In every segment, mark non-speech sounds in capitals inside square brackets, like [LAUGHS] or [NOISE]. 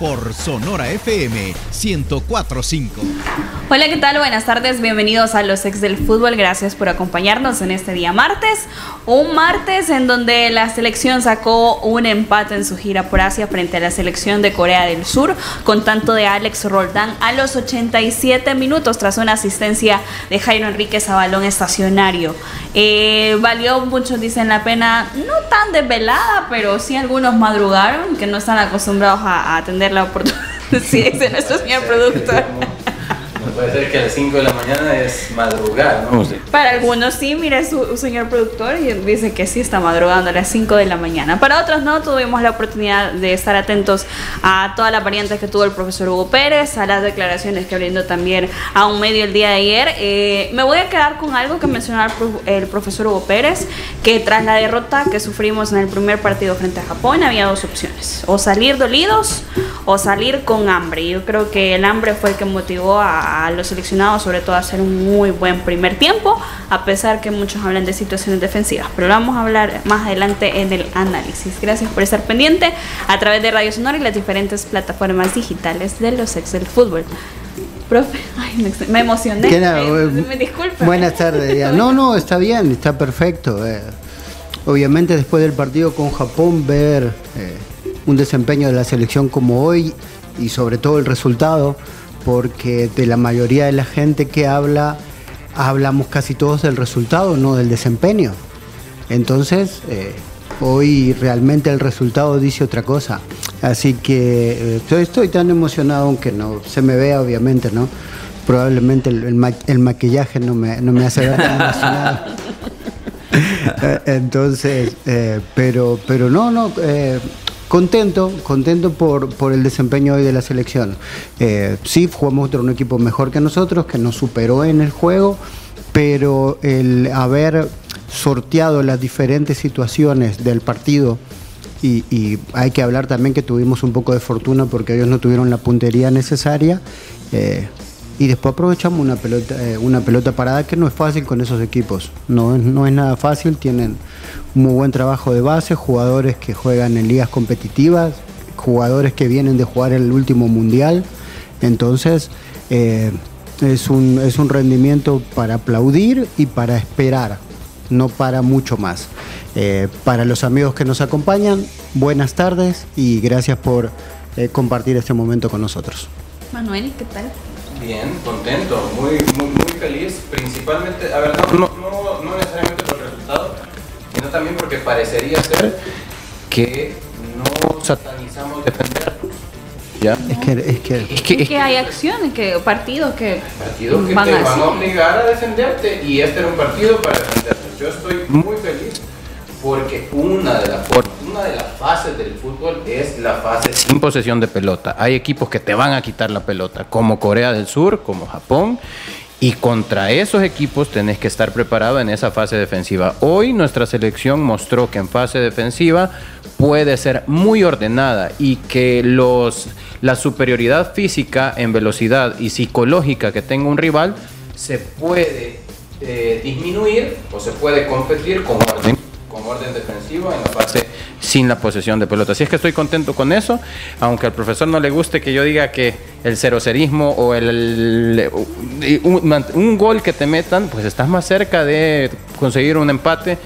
por Sonora FM 1045. Hola, ¿qué tal? Buenas tardes, bienvenidos a Los Ex del Fútbol. Gracias por acompañarnos en este día martes. Un martes en donde la selección sacó un empate en su gira por Asia frente a la selección de Corea del Sur con tanto de Alex Roldán a los 87 minutos tras una asistencia de Jairo Enríquez a balón estacionario. Eh, valió, muchos dicen la pena, no tan desvelada, pero sí algunos madrugaron, que no están acostumbrados a, atender la oportunidad. [LAUGHS] [LAUGHS] sí, dice nuestro señor productor. Puede ser que a las 5 de la mañana es madrugar, ¿no? Para algunos sí, mire su, señor productor y dice que sí está madrugando a las 5 de la mañana. Para otros no, tuvimos la oportunidad de estar atentos a todas las variantes que tuvo el profesor Hugo Pérez, a las declaraciones que brindó también a un medio el día de ayer. Eh, me voy a quedar con algo que mencionó el profesor Hugo Pérez, que tras la derrota que sufrimos en el primer partido frente a Japón había dos opciones, o salir dolidos o salir con hambre. Yo creo que el hambre fue el que motivó a a los seleccionados, sobre todo a hacer un muy buen primer tiempo, a pesar que muchos hablan de situaciones defensivas. Pero lo vamos a hablar más adelante en el análisis. Gracias por estar pendiente a través de Radio Sonora y las diferentes plataformas digitales de los ex del fútbol. Profe, [LAUGHS] me, emocioné. me, disculpe. Buenas tardes. [LAUGHS] No, no, está bien, está perfecto. Eh. obviamente después del partido con Japón, ver eh, un desempeño de la selección como hoy y sobre todo el resultado porque de la mayoría de la gente que habla, hablamos casi todos del resultado, no del desempeño. Entonces, eh, hoy realmente el resultado dice otra cosa. Así que eh, estoy tan emocionado, aunque no se me vea, obviamente, ¿no? Probablemente el, maquillaje no me, no me hace ver tan emocionado. [LAUGHS] Eh, entonces, pero, pero no, no, Contento, contento por, por el desempeño hoy de la selección. Eh, sí, jugamos contra un equipo mejor que nosotros, que nos superó en el juego, pero el haber sorteado las diferentes situaciones del partido y, hay que hablar también que tuvimos un poco de fortuna porque ellos no tuvieron la puntería necesaria. Eh, y después aprovechamos una pelota, eh, una pelota parada que no es fácil con esos equipos. No, no es nada fácil, tienen muy buen trabajo de base, jugadores que juegan en ligas competitivas, jugadores que vienen de jugar el último mundial. Entonces, eh, es, un, es un rendimiento para aplaudir y para esperar, no para mucho más. Eh, para los amigos que nos acompañan, buenas tardes y gracias por eh, compartir este momento con nosotros. Manuel, ¿qué tal? Bien, contento, muy, muy, muy feliz, principalmente, a ver, no, no, no necesariamente por el resultado, sino también porque parecería ser que no satanizamos defendernos. ¿Ya? Es que, es que, es que, hay acciones, que partidos que, partidos que van te van a obligar a defenderte y este era un partido para defenderte. Yo estoy muy feliz porque una de, las, una de las fases del fútbol es la fase sin posesión de pelota. Hay equipos que te van a quitar la pelota, como Corea del Sur, como Japón, y contra esos equipos tenés que estar preparado en esa fase defensiva. Hoy nuestra selección mostró que en fase defensiva puede ser muy ordenada y que los, la superioridad física en velocidad y psicológica que tenga un rival se puede eh, disminuir o se puede competir con orden con orden defensivo en la fase sin la posesión de pelota. Así es que estoy contento con eso, aunque al profesor no le guste que yo diga que el cerocerismo o el, un, un gol que te metan, pues estás más cerca de conseguir un empate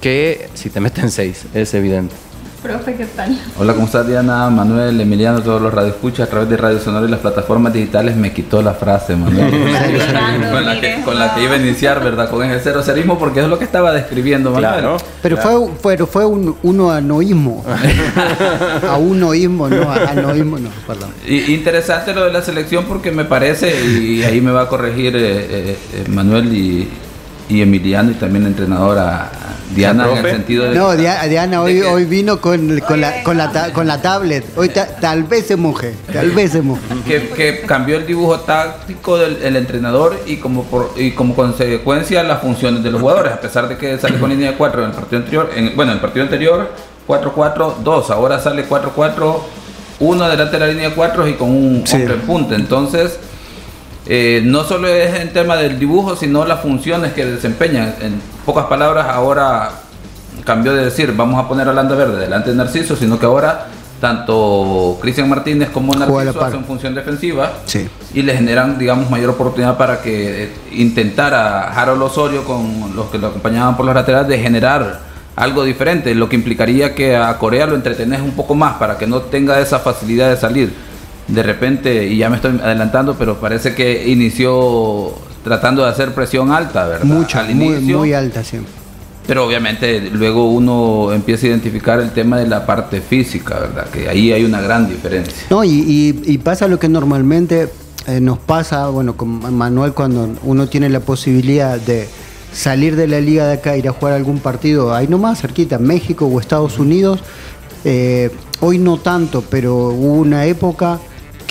que si te meten seis, es evidente. Profe, ¿qué tal? Hola, ¿cómo estás Diana, Manuel, Emiliano, todos los radioescuchas a través de Radio Sonora y las plataformas digitales? Me quitó la frase, Manuel. [LAUGHS] con, la que, con la que iba a iniciar, ¿verdad? Con el cerocerismo, porque es lo que estaba describiendo, Manuel. Pero fue, fue, fue un [LAUGHS] a unoísmo, no, a noísmo, no, perdón. Y, interesante lo de la selección porque me parece, y ahí me va a corregir eh, eh, eh, Manuel y, y Emiliano y también entrenadora Diana en el sentido de No, Diana hoy, hoy vino con, con, la, con, la, con la tablet. Hoy tal vez se moje, tal vez se moje. Que, cambió el dibujo táctico del entrenador y como por, y como consecuencia las funciones de los jugadores, a pesar de que sale con línea de cuatro en el partido anterior, en, bueno, en el partido anterior 4-4-2, ahora sale 4-4, 1 delante de la línea de 4 y con un hombre en punta. Entonces, eh, no solo es en tema del dibujo, sino las funciones que desempeñan. En pocas palabras, ahora cambió de decir, vamos a poner a Landa Verde delante de Narciso, sino que ahora tanto Cristian Martínez como Narciso hacen función defensiva y le generan, digamos, mayor oportunidad para que eh, intentara Harold Osorio con los que lo acompañaban por los laterales de generar algo diferente, lo que implicaría que a Corea lo entretenés un poco más para que no tenga esa facilidad de salir. De repente, y ya me estoy adelantando, pero parece que inició tratando de hacer presión alta, ¿verdad? Mucha, muy, muy alta siempre. Pero obviamente luego uno empieza a identificar el tema de la parte física, ¿verdad? Que ahí hay una gran diferencia. No, y, pasa lo que normalmente eh, nos pasa, bueno, con Manuel cuando uno tiene la posibilidad de salir de la liga de acá, ir a jugar algún partido ahí nomás, cerquita, México o Estados Unidos. Eh, hoy no tanto, pero hubo una época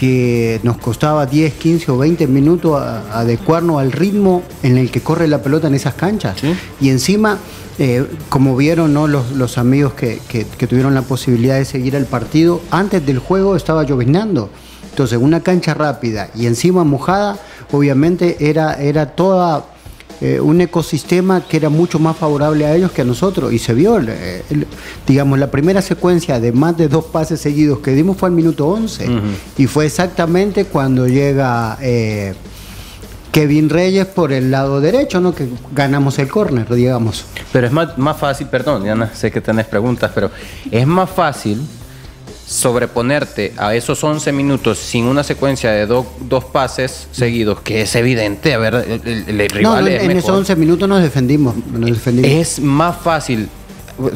que nos costaba 10, 15 o 20 minutos adecuarnos al ritmo en el que corre la pelota en esas canchas. Y encima eh, como vieron ¿no? los, amigos que, tuvieron la posibilidad de seguir el partido, antes del juego estaba lloviznando. Entonces, una cancha rápida y encima mojada, obviamente era, era toda eh, un ecosistema que era mucho más favorable a ellos que a nosotros. Y se vio, eh, digamos, la primera secuencia de más de dos pases seguidos que dimos fue al minuto 11. Y fue exactamente cuando llega... Kevin Reyes por el lado derecho, ¿no? Que ganamos el córner, digamos. Pero es más, más fácil, perdón, Diana, sé que tenés preguntas, pero es más fácil sobreponerte a esos 11 minutos sin una secuencia de dos pases seguidos, que es evidente, a ver, el, rival no, en esos 11 minutos nos defendimos, nos defendimos. Es más fácil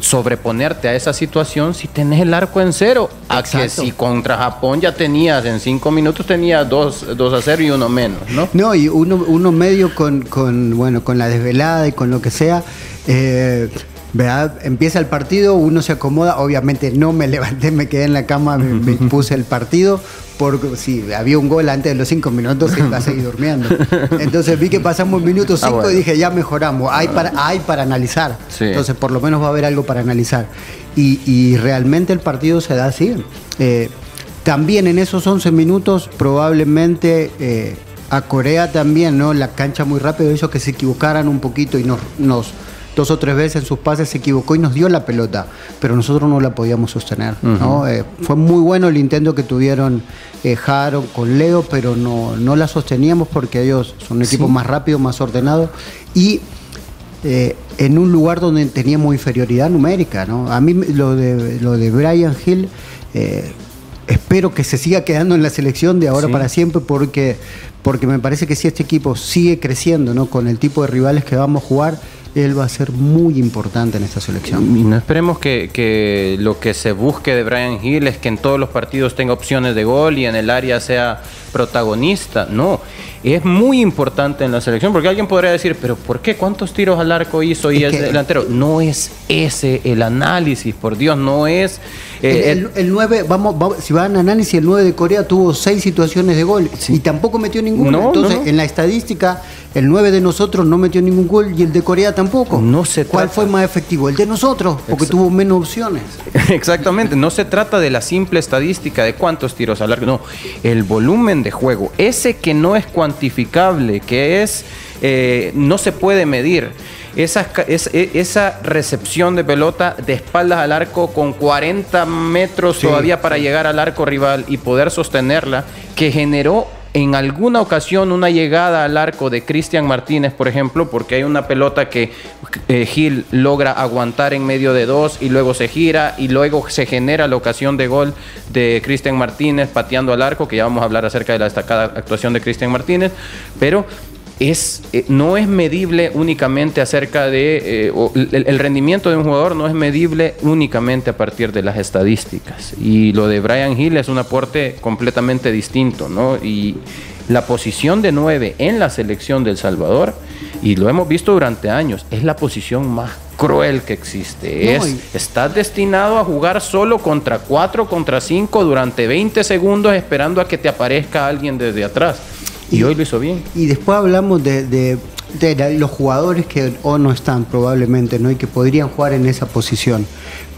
sobreponerte a esa situación si tenés el arco en cero. A que si contra Japón ya tenías en cinco minutos tenías dos, dos a cero y uno menos, ¿no? No, y uno, uno medio con, con, bueno, con la desvelada y con lo que sea. Eh, Empieza el partido, uno se acomoda, obviamente no me [LAUGHS] levanté, me quedé en la cama, me, [LAUGHS] puse el partido, porque si había un gol antes de los cinco minutos, iba a seguir durmiendo. [LAUGHS] Entonces vi que pasamos minutos ah, cinco y dije, ya mejoramos, hay para, hay para analizar. Entonces por lo menos va a haber algo para analizar. Y, realmente el partido se da así. Eh, también en esos 11 minutos probablemente... Eh, a Corea también, ¿no? La cancha muy rápido hizo que se equivocaran un poquito y nos, nos dos o tres veces en sus pases se equivocó y nos dio la pelota, pero nosotros no la podíamos sostener. Eh, fue muy bueno el intento que tuvieron eh, Jaro con Leo, pero no, no la sosteníamos porque ellos son un equipo más rápido, más ordenado y eh, en un lugar donde teníamos inferioridad numérica. ¿no? A mí lo de, lo de Brian Hill espero que se siga quedando en la selección de ahora para siempre porque, porque me parece que si este equipo sigue creciendo ¿no? con el tipo de rivales que vamos a jugar, él va a ser muy importante en esta selección. Y no esperemos que, lo que se busque de Brian Hill es que en todos los partidos tenga opciones de gol y en el área sea protagonista. No, es muy importante en la selección porque alguien podría decir, pero ¿por qué? ¿Cuántos tiros al arco hizo y es, delantero? No es ese el análisis, por Dios, no es... Eh, el, 9, vamos, si van a análisis, el 9 de Corea tuvo seis situaciones de gol y tampoco metió ninguno. Entonces, en la estadística el 9 de nosotros no metió ningún gol y el de Corea tampoco. No se ¿Cuál fue más efectivo? El de nosotros, porque tuvo menos opciones. [LAUGHS] Exactamente, no se trata de la simple estadística de cuántos tiros al arco, no, el volumen de juego, ese que no es cuantificable, que es, eh, no se puede medir. Esa, e, esa, recepción de pelota de espaldas al arco con 40 metros todavía para llegar al arco rival y poder sostenerla, que generó en alguna ocasión una llegada al arco de Cristian Martínez, por ejemplo, porque hay una pelota que eh, Gil logra aguantar en medio de dos y luego se gira y luego se genera la ocasión de gol de Cristian Martínez pateando al arco, que ya vamos a hablar acerca de la destacada actuación de Cristian Martínez, pero es, eh, no es medible únicamente acerca de... Eh, el, rendimiento de un jugador no es medible únicamente a partir de las estadísticas. Y lo de Brian Hill es un aporte completamente distinto, ¿no? Y la posición de 9 en la selección del Salvador, y lo hemos visto durante años, es la posición más cruel que existe. es, Estás destinado a jugar solo contra 4, contra 5 durante 20 segundos esperando a que te aparezca alguien desde atrás. Y, hoy lo hizo bien. Y después hablamos de, de los jugadores que o no están probablemente, ¿no? Y que podrían jugar en esa posición.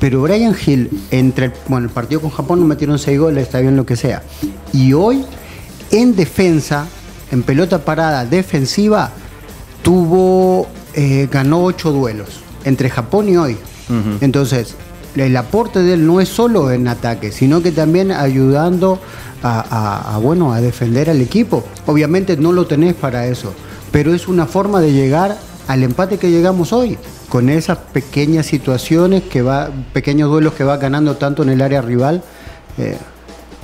Pero Brian Hill, entre bueno, el partido con Japón no metieron seis goles, está bien lo que sea. Y hoy, en defensa, en pelota parada defensiva, tuvo, eh, ganó ocho duelos entre Japón y hoy. Entonces, el aporte de él no es solo en ataque, sino que también ayudando a, bueno, a defender al equipo. Obviamente no lo tenés para eso, pero es una forma de llegar al empate que llegamos hoy, con esas pequeñas situaciones que va, pequeños duelos que va ganando tanto en el área rival eh,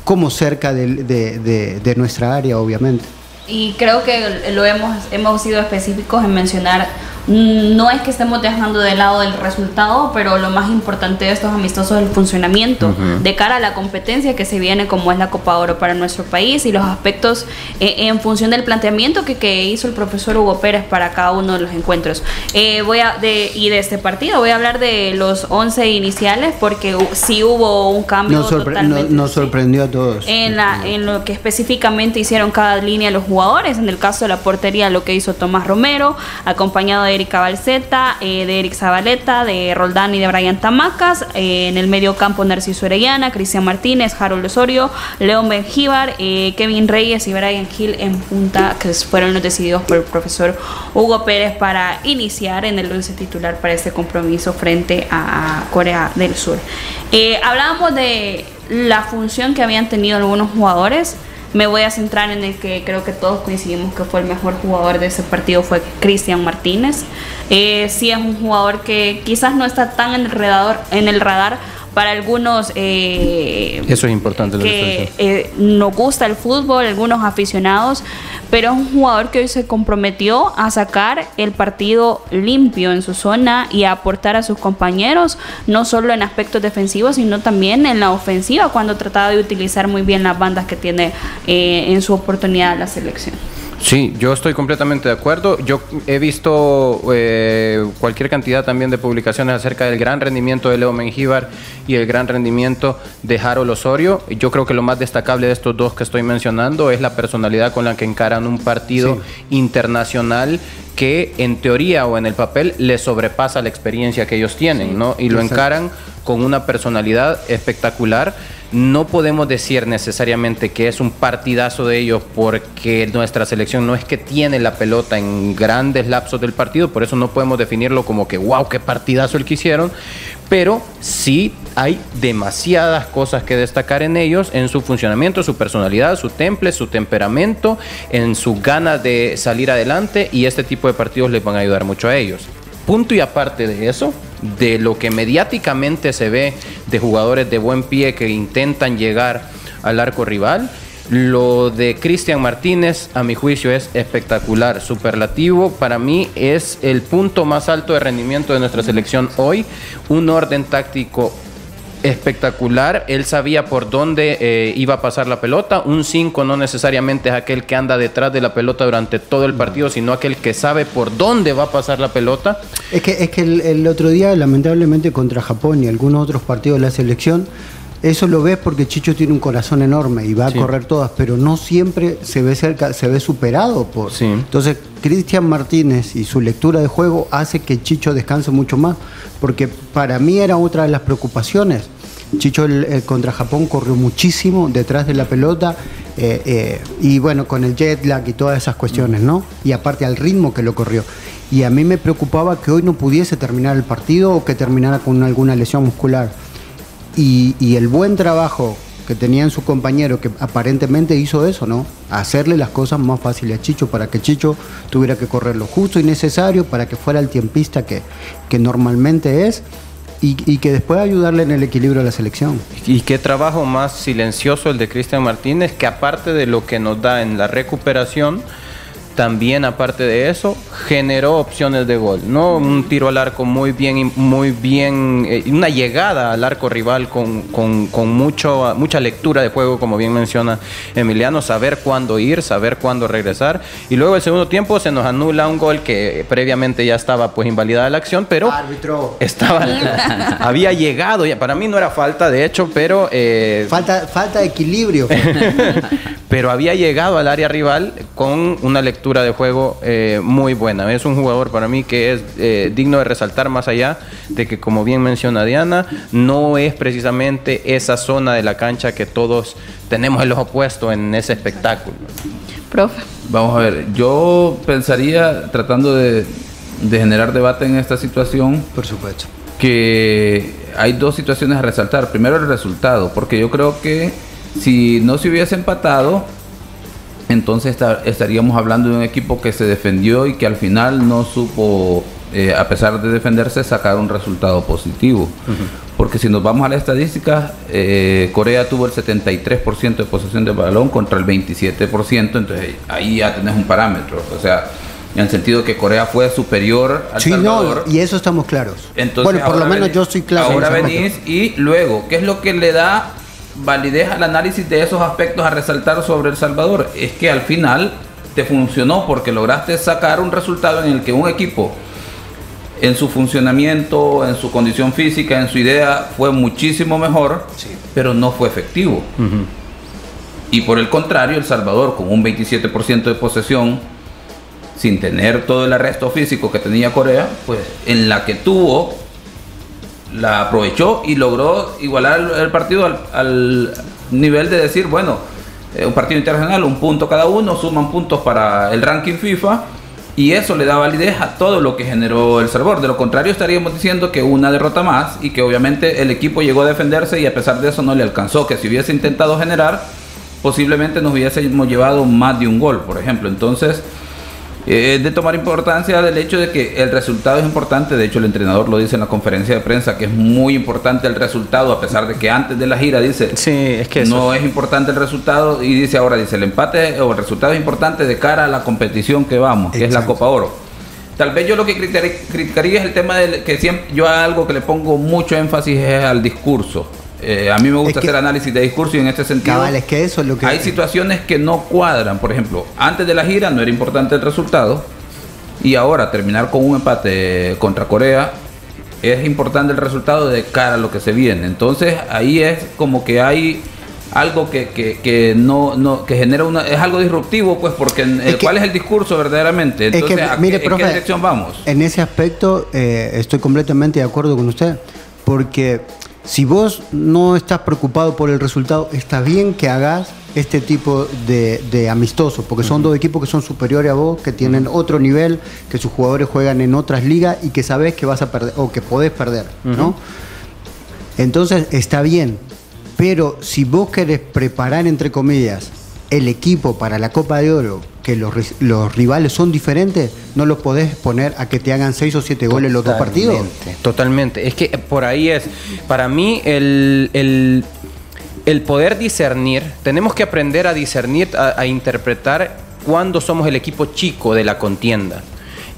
como cerca de nuestra área, obviamente. Y creo que lo hemos, hemos sido específicos en mencionar no es que estemos dejando de lado el resultado, pero lo más importante de estos amistosos es el funcionamiento de cara a la competencia que se viene como es la Copa Oro para nuestro país y los aspectos eh, en función del planteamiento que, que, hizo el profesor Hugo Pérez para cada uno de los encuentros. Eh, voy a, de, y de este partido voy a hablar de los 11 iniciales porque sí hubo un cambio. Nos, totalmente, sorprendió a todos. En, la, en lo que específicamente hicieron cada línea los jugadores, en el caso de la portería lo que hizo Tomás Romero, acompañado de Erika Balceta, eh, de Eric Zabaleta, de Roldán y de Brian Tamacas. Eh, en el medio campo, Narciso Orellana, Cristian Martínez, Harold Osorio, León Benjíbar, eh, Kevin Reyes y Brian Hill en punta, que fueron los decididos por el profesor Hugo Pérez para iniciar en el 11 titular para este compromiso frente a Corea del Sur. hablábamos de la función que habían tenido algunos jugadores. Me voy a centrar en el que creo que todos coincidimos que fue el mejor jugador de ese partido, fue Cristian Martínez. Eh, sí es un jugador que quizás no está tan en el, en el radar para algunos eh, eso es importante que eh, nos gusta el fútbol algunos aficionados pero es un jugador que hoy se comprometió a sacar el partido limpio en su zona y a aportar a sus compañeros no solo en aspectos defensivos sino también en la ofensiva cuando trataba de utilizar muy bien las bandas que tiene eh, en su oportunidad la selección Sí, yo estoy completamente de acuerdo. Yo he visto eh, cualquier cantidad también de publicaciones acerca del gran rendimiento de Leo Mengíbar y el gran rendimiento de Harold Osorio. Yo creo que lo más destacable de estos dos que estoy mencionando es la personalidad con la que encaran un partido internacional que en teoría o en el papel les sobrepasa la experiencia que ellos tienen, ¿no? Y lo encaran con una personalidad espectacular no podemos decir necesariamente que es un partidazo de ellos porque nuestra selección no es que tiene la pelota en grandes lapsos del partido, por eso no podemos definirlo como que wow, qué partidazo el que hicieron, pero sí hay demasiadas cosas que destacar en ellos, en su funcionamiento, su personalidad, su temple, su temperamento, en su ganas de salir adelante y este tipo de partidos les van a ayudar mucho a ellos. Punto y aparte de eso, de lo que mediáticamente se ve de jugadores de buen pie que intentan llegar al arco rival, lo de Cristian Martínez, a mi juicio, es espectacular, superlativo. Para mí es el punto más alto de rendimiento de nuestra selección hoy. Un orden táctico espectacular. Él sabía por dónde eh, iba a pasar la pelota. Un 5 no necesariamente es aquel que anda detrás de la pelota durante todo el partido, sino aquel que sabe por dónde va a pasar la pelota. Es que, es que el, otro día, lamentablemente, contra Japón y algunos otros partidos de la selección, eso lo ves porque Chicho tiene un corazón enorme y va a correr todas, pero no siempre se ve cerca, se ve superado por. Entonces, Cristian Martínez y su lectura de juego hace que Chicho descanse mucho más, porque para mí era otra de las preocupaciones. Chicho contra Japón corrió muchísimo detrás de la pelota eh, eh, y bueno, con el jet lag y todas esas cuestiones, ¿no? Y aparte al ritmo que lo corrió. Y a mí me preocupaba que hoy no pudiese terminar el partido o que terminara con alguna lesión muscular. Y, el buen trabajo que tenía en su compañero, que aparentemente hizo eso, ¿no? Hacerle las cosas más fáciles a Chicho para que Chicho tuviera que correr lo justo y necesario para que fuera el tiempista que normalmente es y, que después ayudarle en el equilibrio de la selección. Y qué trabajo más silencioso el de Cristian Martínez, que aparte de lo que nos da en la recuperación, también aparte de eso generó opciones de gol, ¿no? Un tiro al arco muy bien, muy bien, eh, una llegada al arco rival con, con, mucho, mucha lectura de juego, como bien menciona Emiliano, saber cuándo ir, saber cuándo regresar. Y luego el segundo tiempo se nos anula un gol que previamente ya estaba pues invalidada la acción, pero estaba, [LAUGHS] había llegado, para mí no era falta de hecho, pero... Eh, falta, falta de equilibrio. [LAUGHS] pero había llegado al área rival con una lectura de juego eh, muy buena. Es un jugador para mí que es eh, digno de resaltar más allá de que, como bien menciona Diana, no es precisamente esa zona de la cancha que todos tenemos el ojo puesto en ese espectáculo. Profe. Vamos a ver, yo pensaría, tratando de, de generar debate en esta situación, por supuesto, que hay dos situaciones a resaltar. Primero el resultado, porque yo creo que si no se hubiese empatado, entonces estaríamos hablando de un equipo que se defendió y que al final no supo, eh, a pesar de defenderse, sacar un resultado positivo. Porque si nos vamos a la estadística, eh, Corea tuvo el 73% de posesión de balón contra el 27%, entonces ahí ya tenés un parámetro. O sea, en el sentido que Corea fue superior al sí, No, y eso estamos claros. Entonces, bueno, por lo menos yo estoy claro. Ahora venís y luego, ¿qué es lo que le da validez al análisis de esos aspectos a resaltar sobre El Salvador? Es que al final te funcionó porque lograste sacar un resultado en el que un equipo en su funcionamiento, en su condición física, en su idea, fue muchísimo mejor, pero no fue efectivo. Y por el contrario, El Salvador, con un 27% de posesión, sin tener todo el arresto físico que tenía Corea, pues en la que tuvo, la aprovechó y logró igualar el, partido al, nivel de decir, bueno, eh, un partido internacional, un punto cada uno, suman puntos para el ranking FIFA y eso le da validez a todo lo que generó El Salvador. De lo contrario, estaríamos diciendo que una derrota más y que obviamente el equipo llegó a defenderse y a pesar de eso no le alcanzó. Que si hubiese intentado generar, posiblemente nos hubiésemos llevado más de un gol, por ejemplo. Entonces, es de tomar importancia del hecho de que el resultado es importante. De hecho, el entrenador lo dice en la conferencia de prensa que es muy importante el resultado, a pesar de que antes de la gira dice sí, es que no es importante el resultado y dice ahora dice el empate o el resultado es importante de cara a la competición que vamos, que es la Copa Oro. Tal vez yo lo que criticaría es el tema de que siempre yo algo que le pongo mucho énfasis es al discurso, eh, a mí me gusta hacer análisis de discurso y en este sentido es que eso es lo que hay situaciones que no cuadran. Por ejemplo, antes de la gira no era importante el resultado y ahora terminar con un empate contra Corea es importante el resultado de cara a lo que se viene. Entonces ahí es como que hay algo que, que, no, no que genera una es algo disruptivo pues porque el, cuál es el discurso verdaderamente entonces mire, ¿en qué dirección vamos en ese aspecto eh, estoy completamente de acuerdo con usted porque si vos no estás preocupado por el resultado, está bien que hagas este tipo de, de amistosos, porque son dos equipos que son superiores a vos, que tienen otro nivel, que sus jugadores juegan en otras ligas y que sabes que vas a perder o que podés perder, ¿no? Entonces está bien, pero si vos querés preparar, entre comillas, el equipo para la Copa de Oro, que los, los, rivales son diferentes, no los podés poner a que te hagan seis o siete goles los dos partidos. Totalmente. Es que por ahí es, para mí, el, el, el poder discernir, tenemos que aprender a discernir, a, a interpretar cuándo somos el equipo chico de la contienda.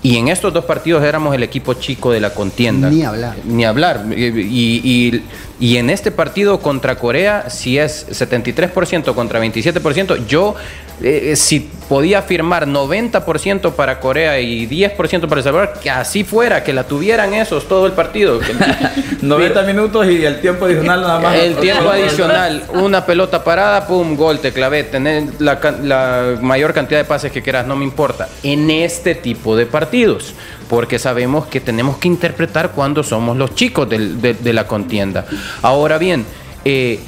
Y en estos dos partidos éramos el equipo chico de la contienda. Ni hablar. Ni hablar. Y, en este partido contra Corea, si es 73% contra 27%, yo eh, eh, si podía firmar 90% para Corea y 10% para El Salvador, que así fuera, que la tuvieran esos todo el partido. [LAUGHS] 90 minutos y el tiempo adicional nada más. El tiempo adicional, una pelota parada, pum, gol, te clavé, tener la, la mayor cantidad de pases que quieras, no me importa. En este tipo de partidos porque sabemos que tenemos que interpretar cuando somos los chicos de, la contienda. Ahora bien, eh,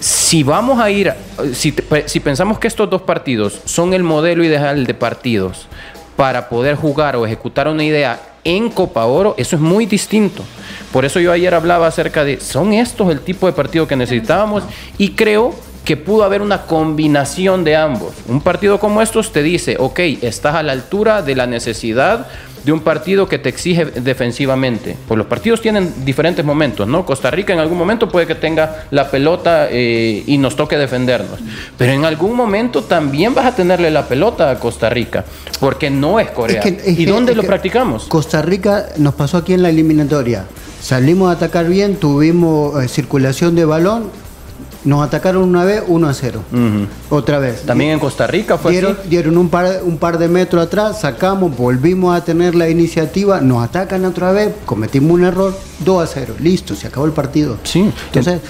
si vamos a ir, si, si pensamos que estos dos partidos son el modelo ideal de partidos para poder jugar o ejecutar una idea en Copa Oro, eso es muy distinto. Por eso yo ayer hablaba acerca de, ¿son estos el tipo de partido que necesitábamos? Y creo que pudo haber una combinación de ambos. Un partido como estos te dice, ok, estás a la altura de la necesidad de un partido que te exige defensivamente. Pues los partidos tienen diferentes momentos, ¿no? Costa Rica en algún momento puede que tenga la pelota eh, y nos toque defendernos, pero en algún momento también vas a tenerle la pelota a Costa Rica, porque no es Corea. ¿Y dónde lo practicamos? Costa Rica nos pasó aquí en la eliminatoria. Salimos a atacar bien, tuvimos eh, circulación de balón, Nos atacaron una vez 1 a 0. Otra vez. También en Costa Rica fue dieron, así. Dieron un par, un par de metros atrás, sacamos, volvimos a tener la iniciativa, nos atacan otra vez, cometimos un error, 2 a 0. Listo, se acabó el partido. Sí. Entonces,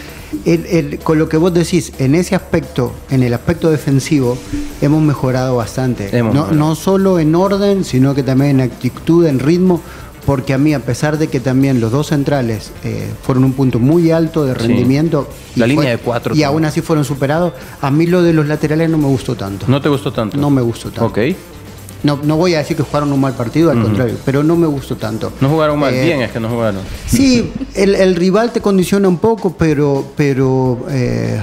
con lo que vos decís, en ese aspecto, en el aspecto defensivo, hemos mejorado bastante. no, no solo en orden, sino que también en actitud, en ritmo porque a mí, a pesar de que también los dos centrales eh, fueron un punto muy alto de rendimiento, la línea de cuatro, y aún así fueron superados, a mí lo de los laterales no me gustó tanto. ¿No te gustó tanto? No me gustó tanto. Ok. No, no voy a decir que jugaron un mal partido, al contrario, pero no me gustó tanto. No jugaron mal, eh, bien es que no jugaron. Sí, [LAUGHS] el, rival te condiciona un poco, pero, pero eh,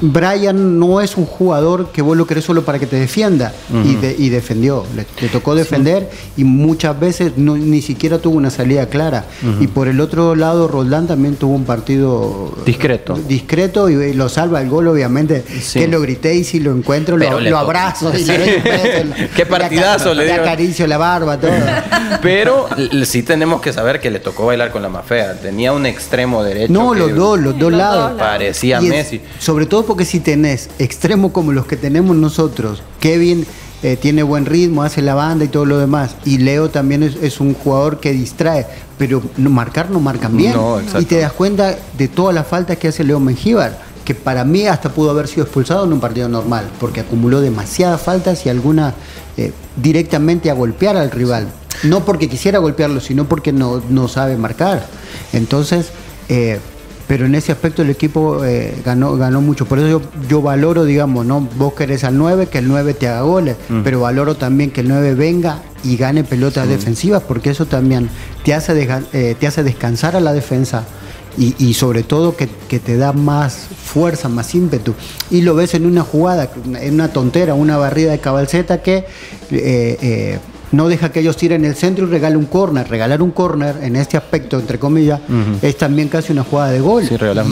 Brian no es un jugador que vos lo querés solo para que te defienda y, defendió, le, tocó defender y muchas veces no, ni siquiera tuvo una salida clara. Y por el otro lado, Roldán también tuvo un partido discreto. Discreto y, lo salva el gol, obviamente. Que lo grité y si lo encuentro lo, abrazo. Y [LAUGHS] [LAUGHS] Qué partidazo le, le acaricio la barba, todo. [LAUGHS] Pero sí tenemos que saber que le tocó bailar con la más fea. Tenía un extremo derecho. No, los dos, los dos lados. Parecía Messi. sobre todo porque si tenés extremos como los que tenemos nosotros, Kevin eh, tiene buen ritmo, hace la banda y todo lo demás, y Leo también es, un jugador que distrae, pero no, marcar no marcan bien. y te das cuenta de todas las faltas que hace Leo Mengíbar, que para mí hasta pudo haber sido expulsado en un partido normal, porque acumuló demasiadas faltas y alguna eh, directamente a golpear al rival. No porque quisiera golpearlo, sino porque no, no sabe marcar. Entonces, eh, pero en ese aspecto el equipo eh, ganó, ganó mucho. Por eso yo, valoro, digamos, ¿no? Vos querés al 9, que el 9 te haga goles, mm. pero valoro también que el 9 venga y gane pelotas defensivas, porque eso también te hace, eh, te hace descansar a la defensa. Y, sobre todo que, te da más fuerza, más ímpetu. Y lo ves en una jugada, en una tontera, una barrida de cabalceta que eh, no deja que ellos tiren el centro y regale un córner. Regalar un córner en este aspecto, entre comillas, es también casi una jugada de gol.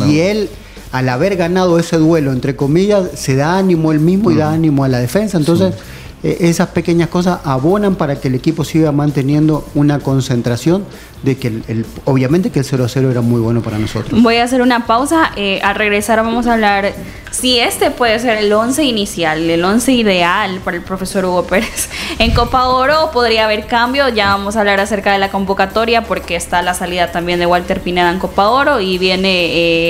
y él, al haber ganado ese duelo, entre comillas, se da ánimo él mismo y da ánimo a la defensa. Entonces, eh, esas pequeñas cosas abonan para que el equipo siga manteniendo una concentración de que el, obviamente que el 0-0 era muy bueno para nosotros. Voy a hacer una pausa. Eh, al regresar vamos a hablar si este puede ser el 11 inicial, el 11 ideal para el profesor Hugo Pérez. [LAUGHS] En Copa Oro podría haber cambio. Ya vamos a hablar acerca de la convocatoria porque está la salida también de Walter Pineda en Copa Oro y viene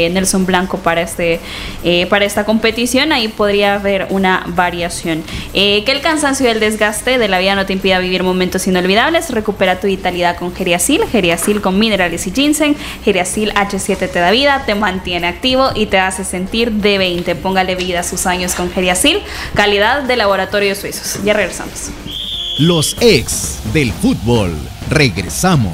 eh, Nelson Blanco para, este, eh, para esta competición. Ahí podría haber una variación. que el cansancio y el desgaste de la vida no te impida vivir momentos inolvidables. Recupera tu vitalidad con Geriasil Geriasil con minerales y ginseng. Geriasil H7 te da vida, te mantiene activo y te hace sentir de 20. Póngale vida a sus años con Geriasil, calidad de laboratorio suizos. Ya regresamos. Los ex del fútbol. Regresamos.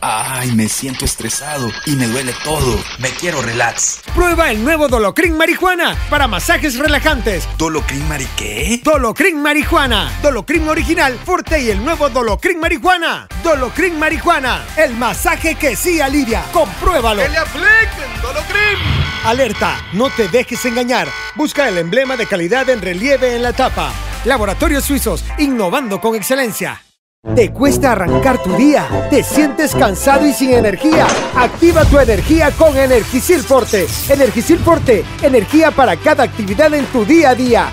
Ay, me siento estresado y me duele todo. Me quiero relax. Prueba el nuevo Dolocrin Marihuana para masajes relajantes. ¿Dolocrin Mari qué? Dolocrin Marihuana. Dolocrin original, fuerte y el nuevo Dolocrin Marihuana. Dolocrin Marihuana. El masaje que sí alivia. Compruébalo. ¡Que le apliquen Dolocrin! Alerta, no te dejes engañar. Busca el emblema de calidad en relieve en la tapa. Laboratorios Suizos, innovando con excelencia. ¿Te cuesta arrancar tu día? ¿Te sientes cansado y sin energía? Activa tu energía con Energisil Forte. Energisil Forte, energía para cada actividad en tu día a día.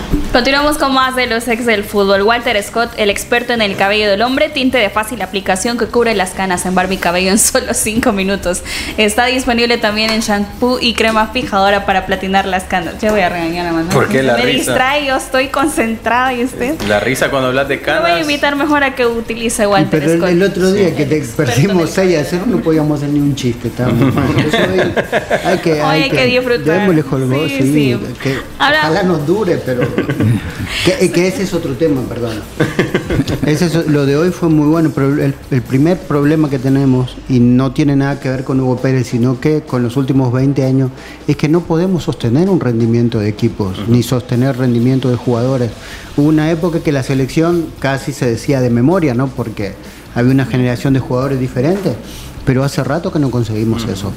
Continuamos con más de los ex del fútbol. Walter Scott, el experto en el cabello del hombre, tinte de fácil aplicación que cubre las canas en barba y cabello en [LAUGHS] solo 5 minutos. Está disponible también en shampoo y crema fijadora para platinar las canas. Ya voy a regañar a Manuel. ¿Por qué la Me risa? distrae, yo estoy concentrada y usted. La risa cuando hablas de canas. Me voy a invitar mejor a que utilice Walter Pero Scott. el otro día que te perdimos 6 a 0 no podíamos hacer ni un chiste. Estábamos [LAUGHS] mal. Hay, que, Hoy hay que, disfrutar. Sí, sí, sí. que Ahora- ojalá nos dure, pero. Que, ese es otro tema, perdón. Ese lo de hoy fue muy bueno, pero el, primer problema que tenemos, y no tiene nada que ver con Hugo Pérez, sino que con los últimos 20 años, es que no podemos sostener un rendimiento de equipos, ni sostener rendimiento de jugadores. Hubo una época que la selección casi se decía de memoria, ¿no? Porque había una generación de jugadores diferentes pero hace rato que no conseguimos eso.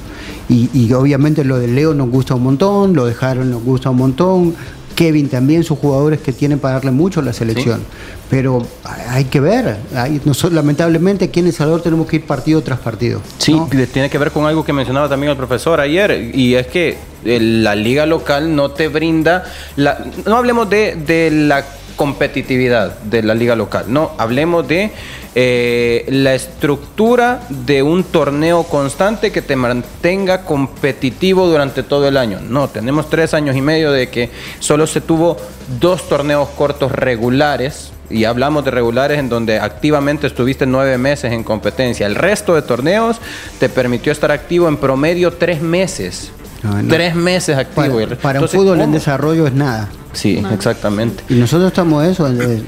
Y, obviamente lo de Leo nos gusta un montón, lo de Harold nos gusta un montón, Kevin también, sus jugadores que tienen para darle mucho a la selección. Pero hay que ver, nosotros, lamentablemente aquí en El Salvador tenemos que ir partido tras partido. Sí, tiene que ver con algo que mencionaba también el profesor ayer, y es que la liga local no te brinda, la, no hablemos de, de la competitividad de la liga local, no, hablemos de eh, la estructura de un torneo constante que te mantenga competitivo durante todo el año. No, tenemos tres años y medio de que solo se tuvo dos torneos cortos regulares. Y hablamos de regulares en donde activamente estuviste nueve meses en competencia. El resto de torneos te permitió estar activo en promedio tres meses. Ah, tres meses activo. Para, un fútbol en desarrollo es nada. Sí, exactamente. Y nosotros estamos eso, eh,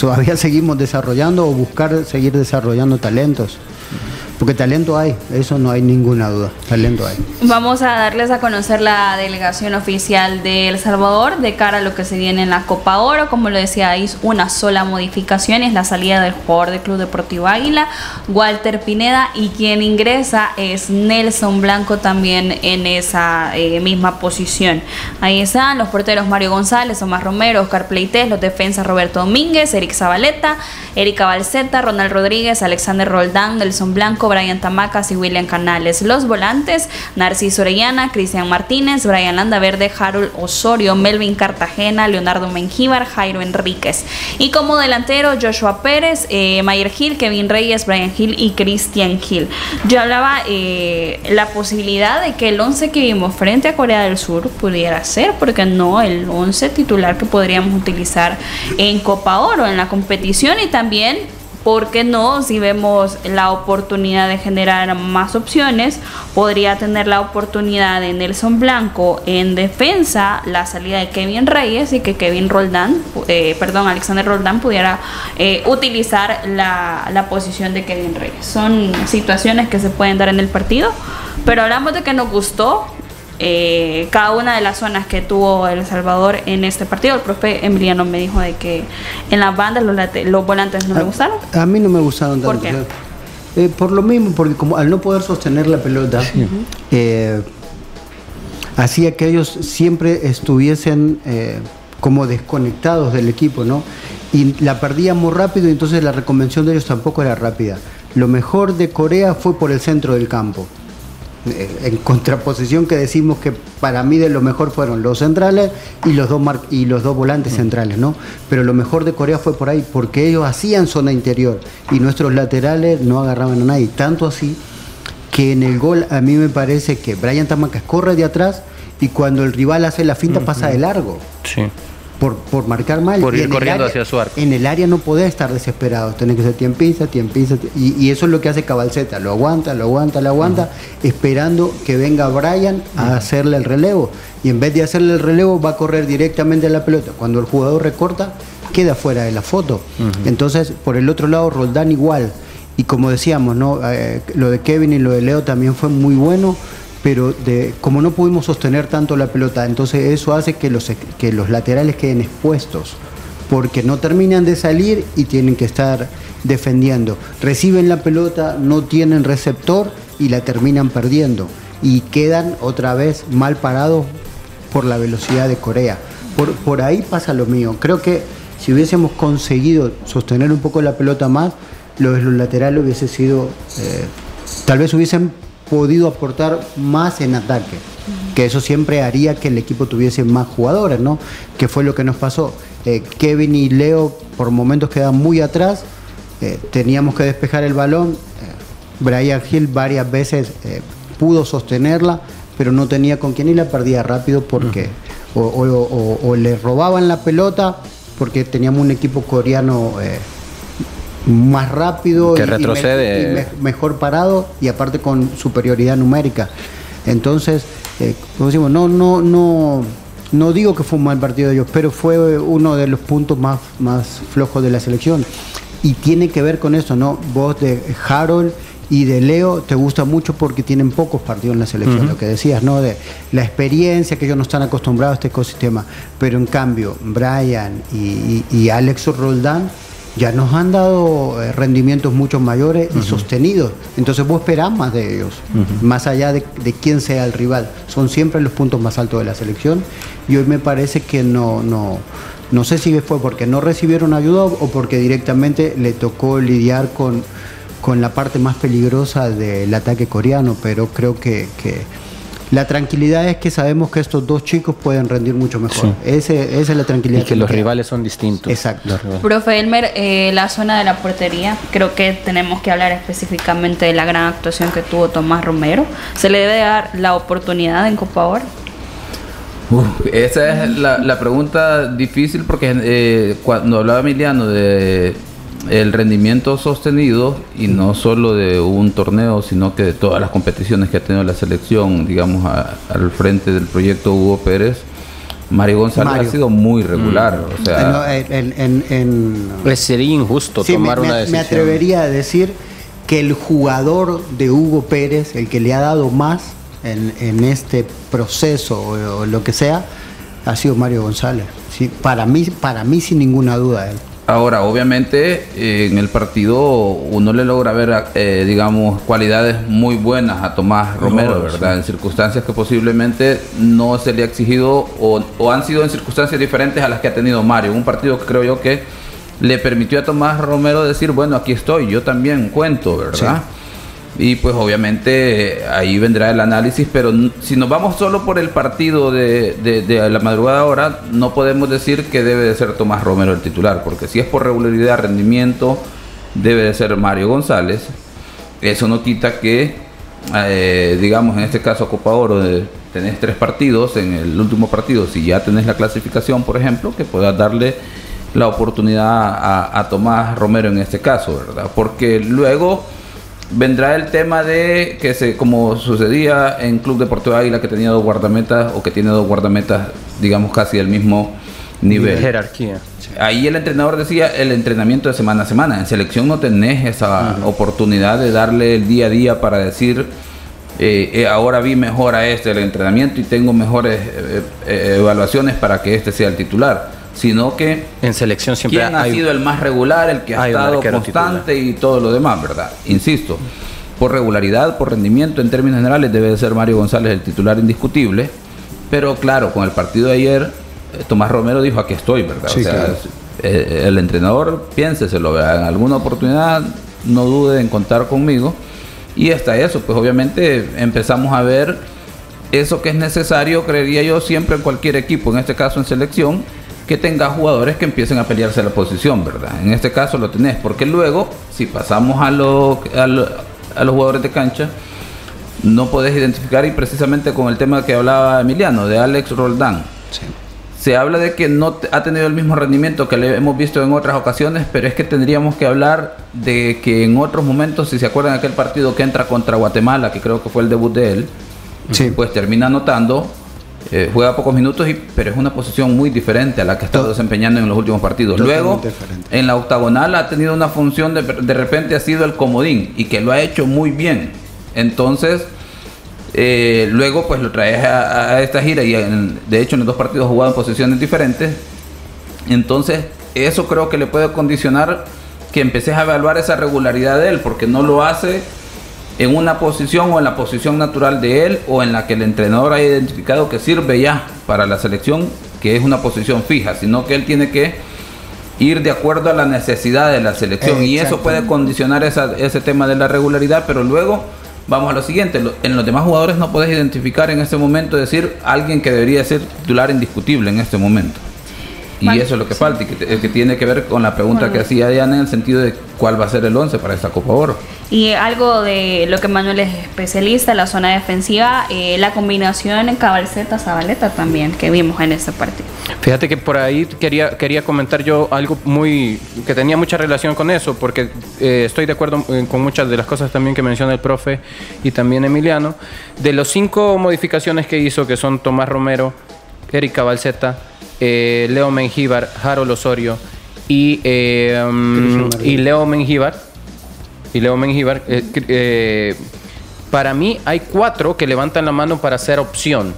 todavía seguimos desarrollando o buscar seguir desarrollando talentos. Porque talento hay, eso no hay ninguna duda, talento hay. Vamos a darles a conocer la delegación oficial de El Salvador de cara a lo que se viene en la Copa Oro. Como lo decía, hay una sola modificación, es la salida del jugador del Club Deportivo Águila, Walter Pineda, y quien ingresa es Nelson Blanco también en esa eh, misma posición. Ahí están los porteros Mario González, Omar Romero, Oscar Pleites, los defensas Roberto Domínguez, Eric Zabaleta, Erika Balceta, Ronald Rodríguez, Alexander Roldán, Nelson Blanco, Brian Tamacas y William Canales. Los volantes, Narciso Orellana, Cristian Martínez, Brian Landaverde, Harold Osorio, Melvin Cartagena, Leonardo Mengíbar, Jairo Enríquez. Y como delantero, Joshua Pérez, eh, Mayer Gil, Kevin Reyes, Brian Gil y Christian Gil. Yo hablaba eh, la posibilidad de que el 11 que vimos frente a Corea del Sur pudiera ser, porque no el 11 titular que podríamos utilizar en Copa Oro, en la competición y también ¿por qué no? Si vemos la oportunidad de generar más opciones, podría tener la oportunidad de Nelson Blanco en defensa, la salida de Kevin Reyes y que Kevin Roldán, eh, perdón, Alexander Roldán pudiera eh, utilizar la, la posición de Kevin Reyes. Son situaciones que se pueden dar en el partido, pero hablamos de que nos gustó eh, cada una de las zonas que tuvo El Salvador en este partido. El profe Emiliano me dijo de que en las bandas los, los volantes no me gustaron. A mí no me gustaron tanto. ¿Por eh, por lo mismo, porque como al no poder sostener la pelota, eh, hacía que ellos siempre estuviesen como desconectados del equipo, ¿no? Y la perdían muy rápido y entonces la reconvención de ellos tampoco era rápida. Lo mejor de Corea fue por el centro del campo en contraposición que decimos que para mí de lo mejor fueron los centrales y los dos y los dos volantes centrales, ¿no? Pero lo mejor de Corea fue por ahí, porque ellos hacían zona interior y nuestros laterales no agarraban a nadie. Tanto así que en el gol a mí me parece que Brian Tamacas corre de atrás y cuando el rival hace la finta pasa de largo. Sí por, por marcar mal. Por ir corriendo hacia su arco. En el área no podés estar desesperado, tenés que ser tiempiza, tiempiza. Y, y eso es lo que hace Cabalceta, lo aguanta, lo aguanta, lo aguanta, esperando que venga Brian a hacerle el relevo. Y en vez de hacerle el relevo, va a correr directamente a la pelota. Cuando el jugador recorta, queda fuera de la foto. Entonces, por el otro lado, Roldán igual. Y como decíamos, ¿no? Eh, lo de Kevin y lo de Leo también fue muy bueno pero de, como no pudimos sostener tanto la pelota, entonces eso hace que los, que los laterales queden expuestos, porque no terminan de salir y tienen que estar defendiendo. Reciben la pelota, no tienen receptor y la terminan perdiendo. Y quedan otra vez mal parados por la velocidad de Corea. Por, por ahí pasa lo mío. Creo que si hubiésemos conseguido sostener un poco la pelota más, lo de los laterales hubiese sido, eh, tal vez hubiesen podido aportar más en ataque, que eso siempre haría que el equipo tuviese más jugadores, ¿no? Que fue lo que nos pasó. Eh, Kevin y Leo por momentos quedan muy atrás, eh, teníamos que despejar el balón, eh, Brian Hill varias veces pudo sostenerla, pero no tenía con quién y la perdía rápido porque o, le robaban la pelota porque teníamos un equipo coreano más rápido que y, retrocede. mejor parado y aparte con superioridad numérica. Entonces, eh, como decimos, no, no, no, no digo que fue un mal partido de ellos, pero fue uno de los puntos más, más flojos de la selección. Y tiene que ver con eso, ¿no? Vos de Harold y de Leo te gusta mucho porque tienen pocos partidos en la selección, lo que decías, ¿no? De la experiencia que ellos no están acostumbrados a este ecosistema. Pero en cambio, Brian y, Alex Roldán ya nos han dado eh, rendimientos mucho mayores y sostenidos. Entonces vos esperás más de ellos, más allá de, quién sea el rival. Son siempre los puntos más altos de la selección y hoy me parece que no, no, no sé si fue porque no recibieron ayuda o porque directamente le tocó lidiar con, con la parte más peligrosa del ataque coreano, pero creo que la tranquilidad es que sabemos que estos dos chicos pueden rendir mucho mejor. esa es la tranquilidad. Y que, los rivales son distintos. Exacto. Profe Elmer, eh, la zona de la portería, creo que tenemos que hablar específicamente de la gran actuación que tuvo Tomás Romero. ¿Se le debe dar la oportunidad en Copa Oro? esa es la, pregunta difícil porque eh, cuando hablaba Emiliano de el rendimiento sostenido y no solo de un torneo, sino que de todas las competiciones que ha tenido la selección, digamos, al frente del proyecto Hugo Pérez. Mario González ha sido muy regular. Mm. O sea, en, pues sería injusto tomar una decisión. Me atrevería a decir que el jugador de Hugo Pérez, el que le ha dado más en, este proceso o, lo que sea, ha sido Mario González. Sí, para mí, para mí sin ninguna duda. Él. Ahora, obviamente, en el partido uno le logra ver, eh, digamos, cualidades muy buenas a Tomás Romero, ¿verdad? En circunstancias que posiblemente no se le ha exigido o, han sido en circunstancias diferentes a las que ha tenido Mario. Un partido que creo yo que le permitió a Tomás Romero decir, bueno, aquí estoy, yo también cuento, ¿verdad? Y pues obviamente ahí vendrá el análisis, pero si nos vamos solo por el partido de, la madrugada ahora, no podemos decir que debe de ser Tomás Romero el titular, porque si es por regularidad, rendimiento, debe de ser Mario González. Eso no quita que, eh, digamos, en este caso Copa Oro, tenés tres partidos, en el último partido, si ya tenés la clasificación, por ejemplo, que puedas darle la oportunidad a Tomás Romero en este caso, ¿verdad? Porque luego vendrá el tema de que se como sucedía en Club Deportivo Águila que tenía dos guardametas o que tiene dos guardametas digamos casi del mismo nivel. De jerarquía. Ahí el entrenador decía el entrenamiento de semana a semana. En selección no tenés esa oportunidad de darle el día a día para decir eh, eh, ahora vi mejor a este el entrenamiento y tengo mejores eh, evaluaciones para que este sea el titular sino que en selección siempre quién ha sido el más regular, el que ha estado constante y todo lo demás, ¿verdad? Insisto, por regularidad, por rendimiento, en términos generales debe ser Mario González el titular indiscutible, pero claro, con el partido de ayer, eh, Tomás Romero dijo aquí estoy, ¿verdad? o sea, eh, el entrenador, piénseselo, vea, en alguna oportunidad no dude en contar conmigo. Y hasta eso, pues obviamente empezamos a ver eso que es necesario, creería yo, siempre en cualquier equipo, en este caso en selección, que tenga jugadores que empiecen a pelearse la posición, ¿verdad? En este caso lo tenés, porque luego, si pasamos a, lo, a, los jugadores de cancha, no podés identificar, y precisamente con el tema que hablaba Emiliano, de Alex Roldán. Se habla de que no ha tenido el mismo rendimiento que le hemos visto en otras ocasiones, pero es que tendríamos que hablar de que en otros momentos, si se acuerdan aquel partido que entra contra Guatemala, que creo que fue el debut de él, pues termina anotando eh, juega pocos minutos, y, pero es una posición muy diferente a la que ha estado desempeñando en los últimos partidos. Luego, en la octagonal ha tenido una función, de, de repente ha sido el comodín y que lo ha hecho muy bien. Entonces, eh, luego pues lo traes a, esta gira y de hecho en los dos partidos ha jugado en posiciones diferentes. Entonces, eso creo que le puede condicionar que empeces a evaluar esa regularidad de él, porque no lo hace en una posición o en la posición natural de él o en la que el entrenador ha identificado que sirve ya para la selección, que es una posición fija, sino que él tiene que ir de acuerdo a la necesidad de la selección. Y eso puede condicionar ese tema de la regularidad, pero luego vamos a lo siguiente, en los demás jugadores no puedes identificar en este momento decir alguien que debería ser titular indiscutible en este momento. Y eso es lo que falta y que, tiene que ver con la pregunta que hacía Diana en el sentido de cuál va a ser el 11 para esta Copa Oro. Y algo de lo que Manuel es especialista, la zona defensiva, eh, la combinación en Cabalceta-Zabaleta también que vimos en ese partido. Fíjate que por ahí quería, quería comentar yo algo muy que tenía mucha relación con eso, porque eh, estoy de acuerdo eh, con muchas de las cosas también que menciona el profe y también Emiliano. De los cinco modificaciones que hizo, que son Tomás Romero, Erika Balseta, eh, Leo Mengíbar, Harold Osorio y, eh, um, y Leo Mengíbar. Y Leo Mengíbar. eh, eh, para mí hay cuatro que levantan la mano para ser opción.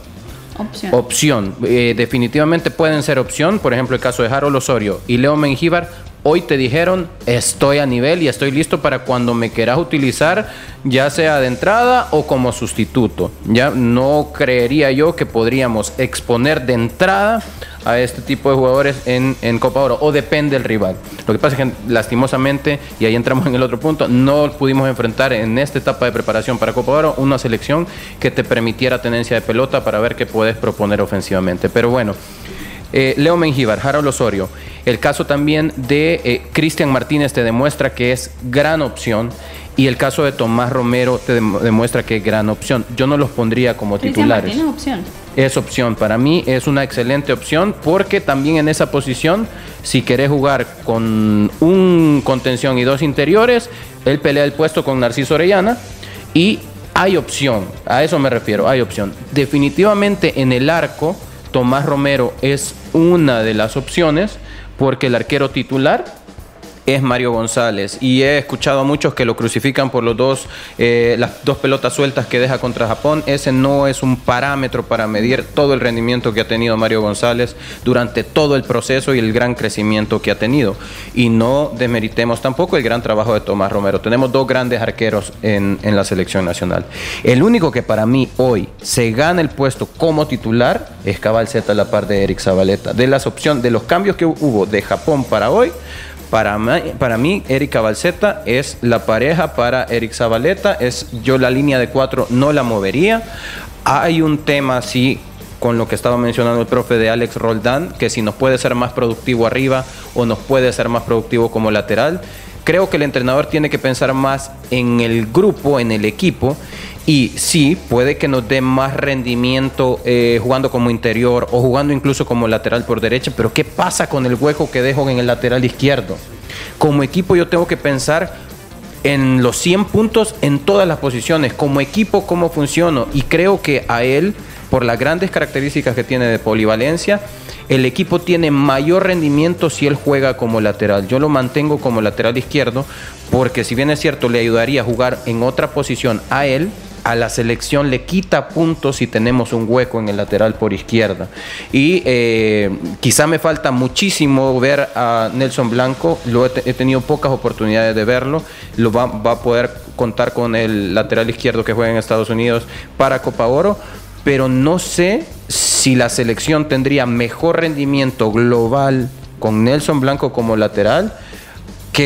Opción. Opción. Eh, definitivamente pueden ser opción. Por ejemplo, el caso de Harold Osorio y Leo Mengíbar. Hoy te dijeron, estoy a nivel y estoy listo para cuando me quieras utilizar, ya sea de entrada o como sustituto. Ya no creería yo que podríamos exponer de entrada a este tipo de jugadores en, en Copa Oro, o depende del rival. Lo que pasa es que lastimosamente, y ahí entramos en el otro punto, no pudimos enfrentar en esta etapa de preparación para Copa Oro una selección que te permitiera tenencia de pelota para ver qué puedes proponer ofensivamente. Pero bueno, eh, Leo Mengíbar, Harold Osorio. El caso también de eh, Cristian Martínez te demuestra que es gran opción. Y el caso de Tomás Romero te dem- demuestra que es gran opción. Yo no los pondría como Cristian titulares. Martínez, opción. Es opción, para mí es una excelente opción porque también en esa posición, si querés jugar con un contención y dos interiores, él pelea el puesto con Narciso Orellana y hay opción, a eso me refiero, hay opción. Definitivamente en el arco, Tomás Romero es una de las opciones porque el arquero titular es Mario González. Y he escuchado a muchos que lo crucifican por los dos eh, las dos pelotas sueltas que deja contra Japón. Ese no es un parámetro para medir todo el rendimiento que ha tenido Mario González durante todo el proceso y el gran crecimiento que ha tenido. Y no desmeritemos tampoco el gran trabajo de Tomás Romero. Tenemos dos grandes arqueros en, en la selección nacional. El único que para mí hoy se gana el puesto como titular es Cabal Z a la par de Eric Zabaleta. De las opciones de los cambios que hubo de Japón para hoy para mí, para mí, Erika Balseta es la pareja para Eric Zabaleta. Es, yo la línea de cuatro no la movería. Hay un tema así con lo que estaba mencionando el profe de Alex Roldán, que si nos puede ser más productivo arriba o nos puede ser más productivo como lateral. Creo que el entrenador tiene que pensar más en el grupo, en el equipo, y sí, puede que nos dé más rendimiento eh, jugando como interior o jugando incluso como lateral por derecha, pero ¿qué pasa con el hueco que dejo en el lateral izquierdo? Como equipo yo tengo que pensar en los 100 puntos en todas las posiciones, como equipo cómo funciono y creo que a él, por las grandes características que tiene de polivalencia, el equipo tiene mayor rendimiento si él juega como lateral. Yo lo mantengo como lateral izquierdo porque si bien es cierto le ayudaría a jugar en otra posición a él, a la selección le quita puntos si tenemos un hueco en el lateral por izquierda. Y eh, quizá me falta muchísimo ver a Nelson Blanco, he, te- he tenido pocas oportunidades de verlo, lo va a poder contar con el lateral izquierdo que juega en Estados Unidos para Copa Oro, pero no sé si la selección tendría mejor rendimiento global con Nelson Blanco como lateral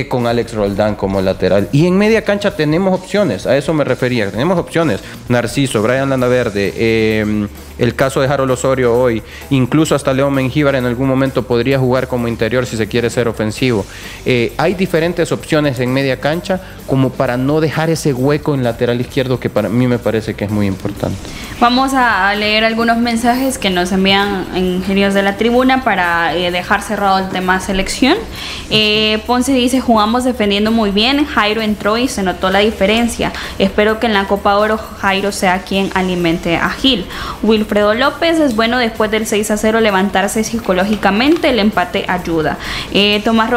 con Alex Roldán como lateral. Y en media cancha tenemos opciones, a eso me refería, tenemos opciones. Narciso, Brian Landaverde, eh, el caso de Harold Osorio hoy, incluso hasta León Mengíbar en algún momento podría jugar como interior si se quiere ser ofensivo. Eh, hay diferentes opciones en media cancha como para no dejar ese hueco en lateral izquierdo que para mí me parece que es muy importante. Vamos a leer algunos mensajes que nos envían ingenios de la tribuna para eh, dejar cerrado el tema selección. Eh, Ponce dice, jugamos defendiendo muy bien, Jairo entró y se notó la diferencia. Espero que en la Copa Oro Jairo sea quien alimente a Gil. Wilfredo López es bueno después del 6 a 0 levantarse psicológicamente, el empate ayuda. Eh, Tomás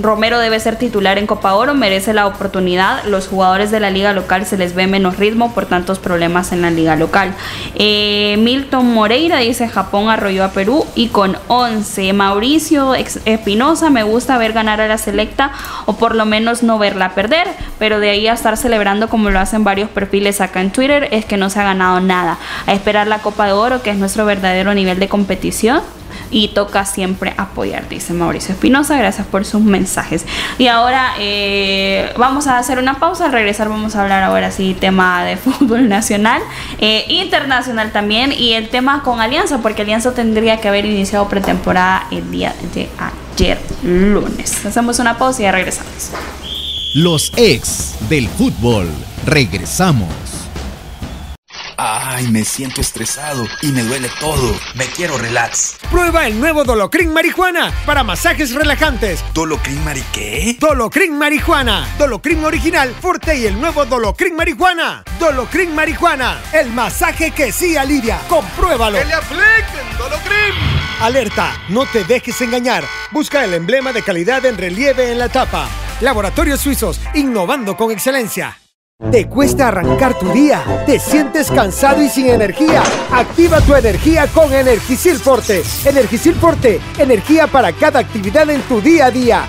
Romero debe ser titular en Copa Oro, merece la oportunidad. Los jugadores de la liga local se les ve menos ritmo por tantos problemas en la liga local. Eh, Milton Moreira dice Japón arrolló a Perú y con 11. Mauricio Espinosa me gusta ver ganar a la selecta o por lo menos no verla perder, pero de ahí a estar celebrando como lo hacen varios perfiles acá en Twitter es que no se ha ganado nada. A esperar la Copa de Oro, que es nuestro verdadero nivel de competición y toca siempre apoyar, dice Mauricio Espinosa. Gracias por sus mensajes. Y ahora eh, vamos a hacer una pausa. Al regresar vamos a hablar ahora sí tema de [LAUGHS] fútbol nacional, eh, internacional también y el tema con Alianza, porque Alianza tendría que haber iniciado pretemporada el día de ayer, lunes. Hacemos una pausa y ya regresamos. Los ex del fútbol. Regresamos. Ay, me siento estresado y me duele todo. Me quiero relax. Prueba el nuevo Dolocrin Marihuana para masajes relajantes. ¿Dolocrin Mari qué? Dolocrin Marihuana. Dolocrin original, fuerte y el nuevo Dolocrin Marihuana. Dolocrin Marihuana. El masaje que sí alivia. Compruébalo. ¡Que le apliquen Dolocrin! Alerta, no te dejes engañar. Busca el emblema de calidad en relieve en la tapa. Laboratorios Suizos, innovando con excelencia. ¿Te cuesta arrancar tu día? ¿Te sientes cansado y sin energía? Activa tu energía con Energisil Forte. Energisil Forte, energía para cada actividad en tu día a día.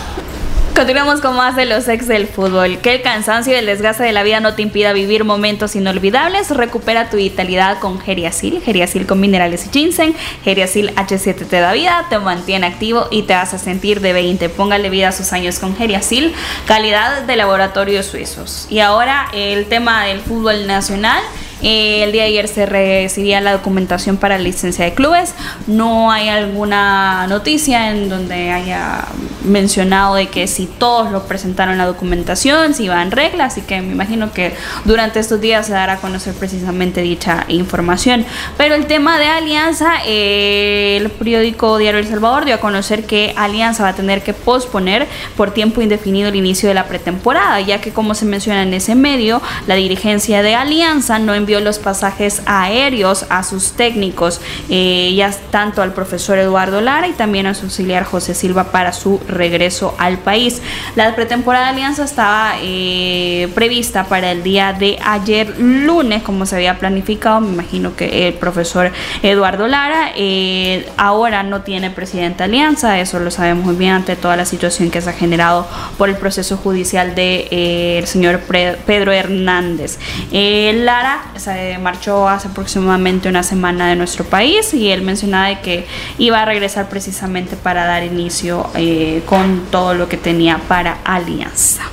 Continuamos con más de los ex del fútbol. Que el cansancio y el desgaste de la vida no te impida vivir momentos inolvidables. Recupera tu vitalidad con Geriasil. Geriasil con minerales y ginseng. Geriasil H7 te da vida, te mantiene activo y te hace sentir de 20. Póngale vida a sus años con Geriasil. Calidad de laboratorios suizos. Y ahora el tema del fútbol nacional. Eh, el día de ayer se recibía la documentación para la licencia de clubes. No hay alguna noticia en donde haya mencionado de que si todos lo presentaron la documentación, si va en regla, así que me imagino que durante estos días se dará a conocer precisamente dicha información. Pero el tema de Alianza, eh, el periódico Diario El Salvador dio a conocer que Alianza va a tener que posponer por tiempo indefinido el inicio de la pretemporada, ya que como se menciona en ese medio, la dirigencia de Alianza no envió los pasajes aéreos a sus técnicos, eh, ya tanto al profesor Eduardo Lara y también a su auxiliar José Silva para su regreso al país. La pretemporada de Alianza estaba eh, prevista para el día de ayer lunes, como se había planificado, me imagino que el profesor Eduardo Lara eh, ahora no tiene presidente Alianza, eso lo sabemos muy bien ante toda la situación que se ha generado por el proceso judicial del de, señor Pedro Hernández. Lara se marchó hace aproximadamente una semana de nuestro país y él mencionaba de que iba a regresar precisamente para dar inicio eh, con todo lo que tenía para Alianza.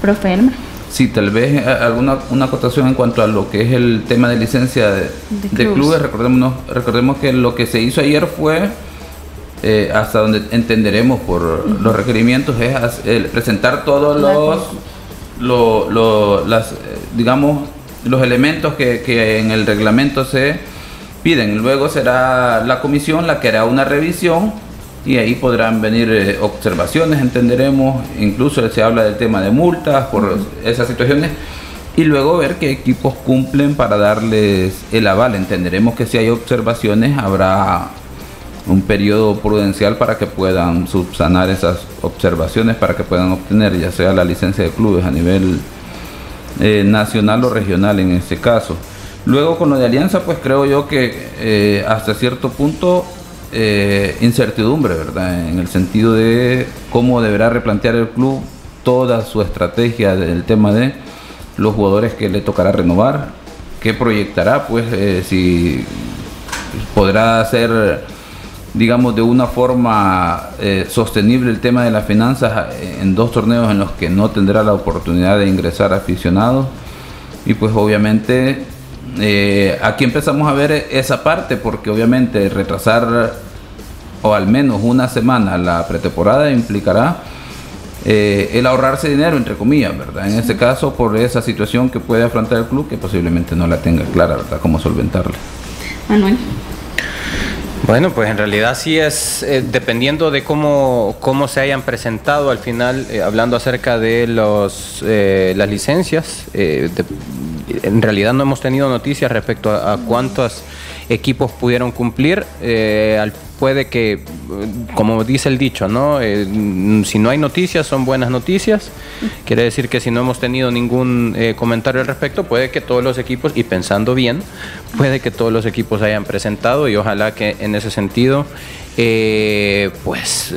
Profe. Sí, tal vez eh, alguna una acotación en cuanto a lo que es el tema de licencia de, clubes. Recordemos, recordemos que lo que se hizo ayer fue, eh, hasta donde entenderemos por los requerimientos, es presentar todos los, lo, las, digamos, los elementos que, en el reglamento se piden. Luego será la comisión la que hará una revisión y ahí podrán venir eh, observaciones, entenderemos, incluso se habla del tema de multas por esas situaciones y luego ver qué equipos cumplen para darles el aval. Entenderemos que si hay observaciones habrá un periodo prudencial para que puedan subsanar esas observaciones, para que puedan obtener ya sea la licencia de clubes a nivel eh, nacional o regional en este caso. Luego con lo de Alianza, pues creo yo que eh, hasta cierto punto eh, incertidumbre, ¿verdad? En el sentido de cómo deberá replantear el club toda su estrategia del tema de los jugadores que le tocará renovar, qué proyectará, pues si podrá hacer digamos, de una forma eh, sostenible el tema de las finanzas eh, en dos torneos en los que no tendrá la oportunidad de ingresar aficionados. Y pues obviamente eh, aquí empezamos a ver esa parte porque obviamente retrasar o al menos una semana la pretemporada implicará el ahorrarse dinero, entre comillas, ¿verdad? En este caso, por esa situación que puede afrontar el club, que posiblemente no la tenga clara, ¿verdad? Cómo solventarla. Manuel. Bueno, pues en realidad sí es, eh, dependiendo de cómo, cómo se hayan presentado al final, eh, hablando acerca de los, eh, las licencias, en realidad no hemos tenido noticias respecto a, a cuántos equipos pudieron cumplir. al puede que, como dice el dicho, ¿no? Eh, si no hay noticias, son buenas noticias. Quiere decir que si no hemos tenido ningún eh, comentario al respecto, puede que todos los equipos, y pensando bien, puede que todos los equipos hayan presentado y ojalá que en ese sentido, eh, pues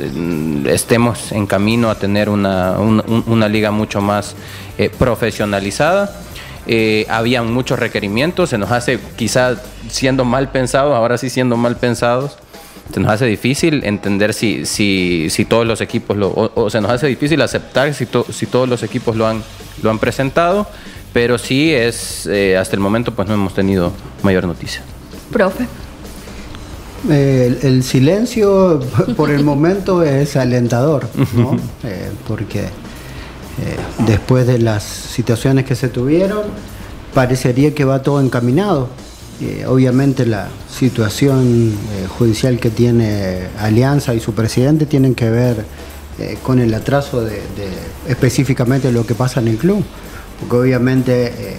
estemos en camino a tener una, una liga mucho más profesionalizada. habían muchos requerimientos, se nos hace quizá siendo mal pensados, ahora sí siendo mal pensados, se nos hace difícil entender si, si, si todos los equipos lo, o, se nos hace difícil aceptar si, si todos los equipos lo han, lo han presentado, pero sí es, eh, hasta el momento pues no hemos tenido mayor noticia. Profe. el, silencio [LAUGHS] por el momento es alentador, ¿no? Eh, porque eh, después de las situaciones que se tuvieron, parecería que va todo encaminado. Obviamente la situación judicial que tiene Alianza y su presidente tienen que ver con el atraso de, de, específicamente lo que pasa en el club porque obviamente eh,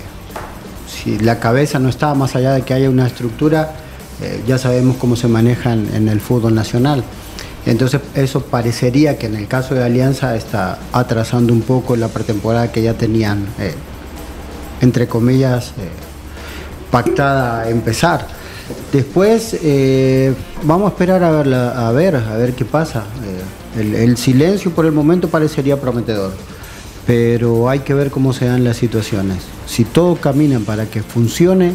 si la cabeza no está más allá de que haya una estructura, eh, ya sabemos cómo se manejan en el fútbol nacional. Entonces eso parecería que en el caso de Alianza está atrasando un poco la pretemporada que ya tenían, eh, entre comillas, pactada empezar. Después vamos a esperar a ver, a ver, a ver qué pasa. el silencio por el momento parecería prometedor pero hay que ver cómo se dan las situaciones. Si todo camina para que funcione,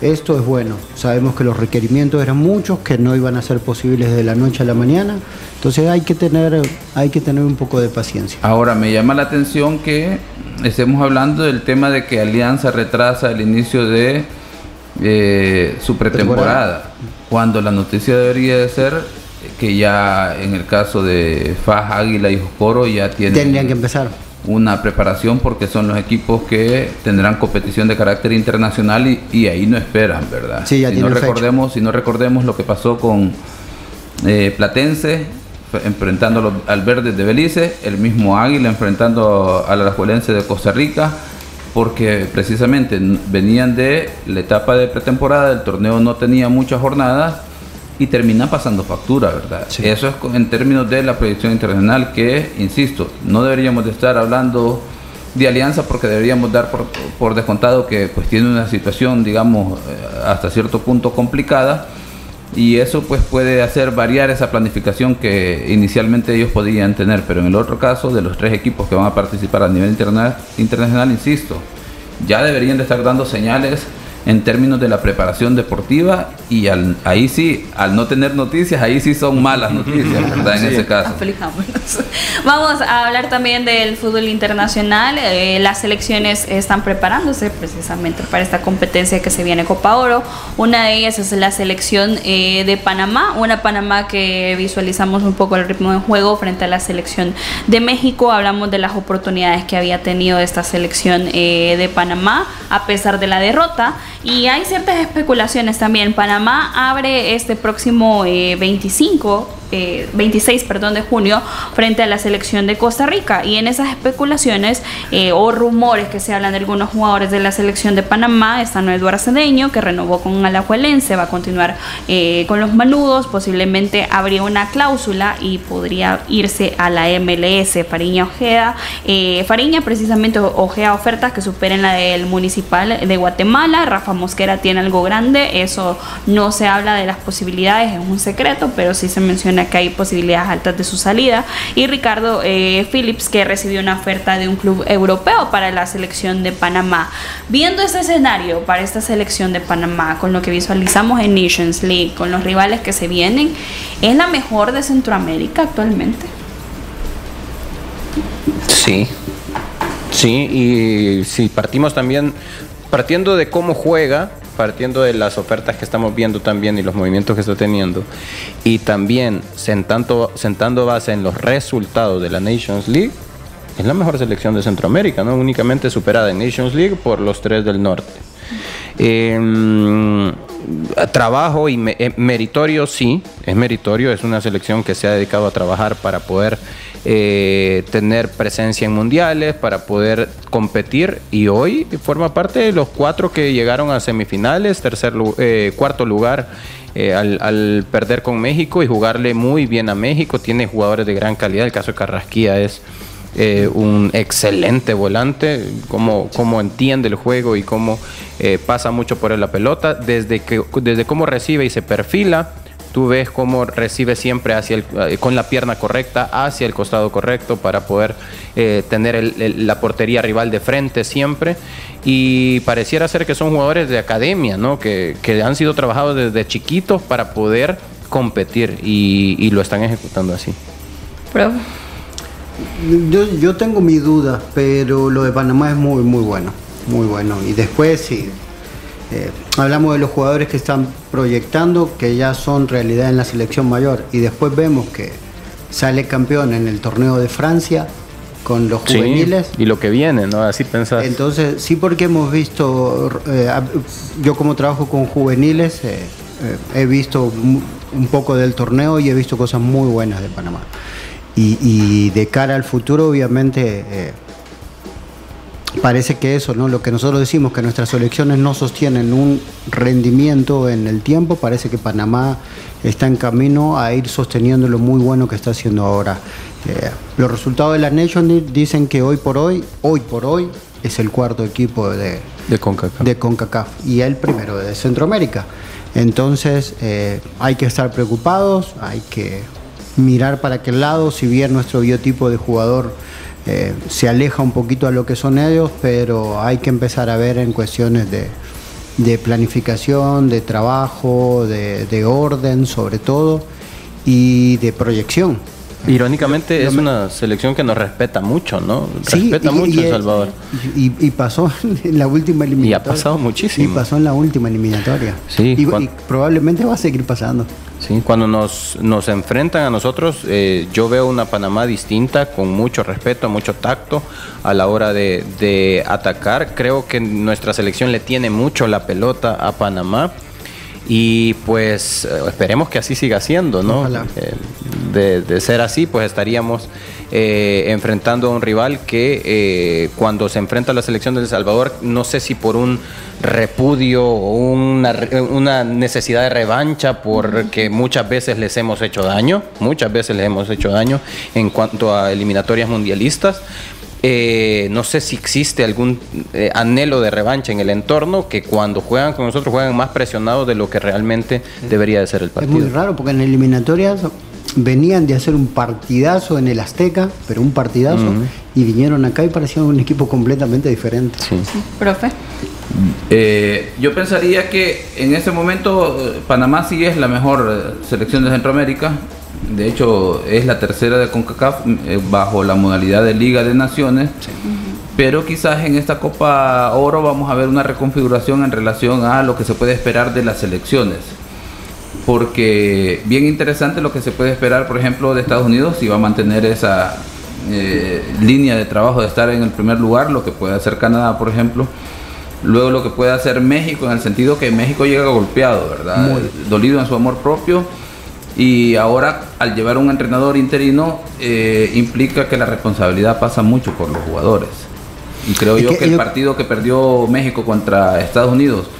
esto es bueno. Sabemos que los requerimientos eran muchos, que no iban a ser posibles de la noche a la mañana, entonces hay que tener, hay que tener un poco de paciencia. Ahora, me llama la atención que estemos hablando del tema de que Alianza retrasa el inicio de eh, su pretemporada, cuando la noticia debería de ser que ya en el caso de Faj, Águila y Jocoro ya tienen... Tendrían que empezar. una preparación porque son los equipos que tendrán competición de carácter internacional y, ahí no esperan, ¿verdad? si, no recordemos, si no recordemos lo que pasó con eh, Platense enfrentando al Verde de Belice, el mismo Águila enfrentando al Alajuelense de Costa Rica, porque precisamente venían de la etapa de pretemporada, el torneo no tenía muchas jornadas y termina pasando factura, ¿verdad? Eso es en términos de la proyección internacional que, insisto, no deberíamos de estar hablando de alianza porque deberíamos dar por, descontado que pues tiene una situación, digamos, eh, hasta cierto punto complicada y eso pues puede hacer variar esa planificación que inicialmente ellos podían tener, pero en el otro caso de los tres equipos que van a participar a nivel internacional, insisto, ya deberían de estar dando señales en términos de la preparación deportiva y al, ahí sí, al no tener noticias, ahí sí son malas noticias, [LAUGHS] ¿verdad? En ese caso. [LAUGHS] Vamos a hablar también del fútbol internacional. Eh, las selecciones están preparándose precisamente para esta competencia que se viene Copa Oro. Una de ellas es la selección eh, de Panamá, una Panamá que visualizamos un poco el ritmo de juego frente a la selección de México. Hablamos de las oportunidades que había tenido esta selección eh, de Panamá a pesar de la derrota. Y hay ciertas especulaciones también. Panamá abre este próximo 25 eh, 26 eh, perdón, de junio frente a la selección de Costa Rica. Y en esas especulaciones eh, o rumores que se hablan de algunos jugadores de la selección de Panamá, está Eduardo Cedeño, que renovó con Alajuelense, va a continuar eh, con los manudos, posiblemente habría una cláusula y podría irse a la MLS. Fariña Ojeda, Fariña precisamente ojea ofertas que superen la del municipal de Guatemala. Rafa Mosquera tiene algo grande, eso no se habla de las posibilidades, es un secreto, pero sí se menciona que hay posibilidades altas de su salida. Y Ricardo eh, Phillips, que recibió una oferta de un club europeo para la selección de Panamá. Viendo este escenario para esta selección de Panamá, con lo que visualizamos en Nations League, con los rivales que se vienen, ¿es la mejor de Centroamérica actualmente? Sí, sí, y si partimos también, partiendo de cómo juega, partiendo de las ofertas que estamos viendo también y los movimientos que está teniendo, y también sentando, sentando base en los resultados de la Nations League, es la mejor selección de Centroamérica, ¿no? Únicamente superada en Nations League por los tres del norte. Em, trabajo y eh, meritorio, sí, es meritorio, es una selección que se ha dedicado a trabajar para poder eh, tener presencia en mundiales, para poder competir y hoy forma parte de los cuatro que llegaron a semifinales, tercer, eh, cuarto lugar. Eh, al, perder con México y jugarle muy bien a México, tiene jugadores de gran calidad. El caso de Carrasquía es un excelente volante, cómo, cómo, entiende el juego y cómo pasa mucho por la pelota, desde, que, desde cómo recibe y se perfila tú ves cómo recibe siempre hacia el, eh, con la pierna correcta hacia el costado correcto para poder eh, tener la portería rival de frente siempre y pareciera ser que son jugadores de academia, ¿no? que, que han sido trabajados desde chiquitos para poder competir y, lo están ejecutando así. Yo, yo tengo mi duda, pero lo de Panamá es muy, muy bueno, muy bueno. Y después sí, eh, hablamos de los jugadores que están proyectando, que ya son realidad en la selección mayor, y después vemos que sale campeón en el torneo de Francia con los juveniles. y lo que viene, ¿no? Así pensás. Entonces, sí, porque hemos visto, eh, yo como trabajo con juveniles, eh, he visto un poco del torneo y he visto cosas muy buenas de Panamá. Y, de cara al futuro, obviamente, parece que eso, ¿no? Lo que nosotros decimos, que nuestras selecciones no sostienen un rendimiento en el tiempo, parece que Panamá está en camino a ir sosteniendo lo muy bueno que está haciendo ahora. Eh, los resultados de la Nation League dicen que hoy por hoy, hoy por hoy, es el cuarto equipo de, de, CONCACAF. de CONCACAF y el primero de Centroamérica. Entonces eh, hay que estar preocupados, hay que mirar para aquel lado, si bien nuestro biotipo de jugador eh, se aleja un poquito a lo que son ellos, pero hay que empezar a ver en cuestiones de, planificación, de trabajo, de, orden sobre todo y de proyección. Irónicamente es una selección que nos respeta mucho, ¿no? respeta mucho El Salvador. Y, pasó en la última eliminatoria. Y ha pasado muchísimo. Y pasó en la última eliminatoria. Sí. Y, probablemente va a seguir pasando. Sí, cuando nos, nos enfrentan a nosotros, eh, yo veo una Panamá distinta, con mucho respeto, mucho tacto a la hora de, atacar. Creo que nuestra selección le tiene mucho la pelota a Panamá. Y pues eh, esperemos que así siga siendo, ¿no? Eh, de, de, ser así, pues estaríamos eh, enfrentando a un rival que eh, cuando se enfrenta a la selección de El Salvador, no sé si por un repudio o una, una necesidad de revancha, porque muchas veces les hemos hecho daño, muchas veces les hemos hecho daño en cuanto a eliminatorias mundialistas. Eh, no sé si existe algún anhelo de revancha en el entorno que cuando juegan con nosotros juegan más presionados de lo que realmente debería de ser el partido. Es muy raro porque en eliminatorias venían de hacer un partidazo en el Azteca, pero un partidazo, y vinieron acá y parecían un equipo completamente diferente. Sí. Profe. Eh, yo pensaría que en ese momento eh, Panamá sí es la mejor eh, selección de Centroamérica. De hecho, es la tercera de CONCACAF bajo la modalidad de Liga de Naciones. Pero quizás en esta Copa Oro vamos a ver una reconfiguración en relación a lo que se puede esperar de las selecciones porque bien interesante lo que se puede esperar, por ejemplo, de Estados Unidos, si va a mantener esa eh, línea de trabajo de estar en el primer lugar, lo que puede hacer Canadá, por ejemplo. Luego lo que puede hacer México, en el sentido que México llega golpeado, ¿verdad? Dolido en su amor propio. Y ahora, al llevar un entrenador interino, eh, implica que la responsabilidad pasa mucho por los jugadores. Y creo yo que, el partido que perdió México contra Estados Unidos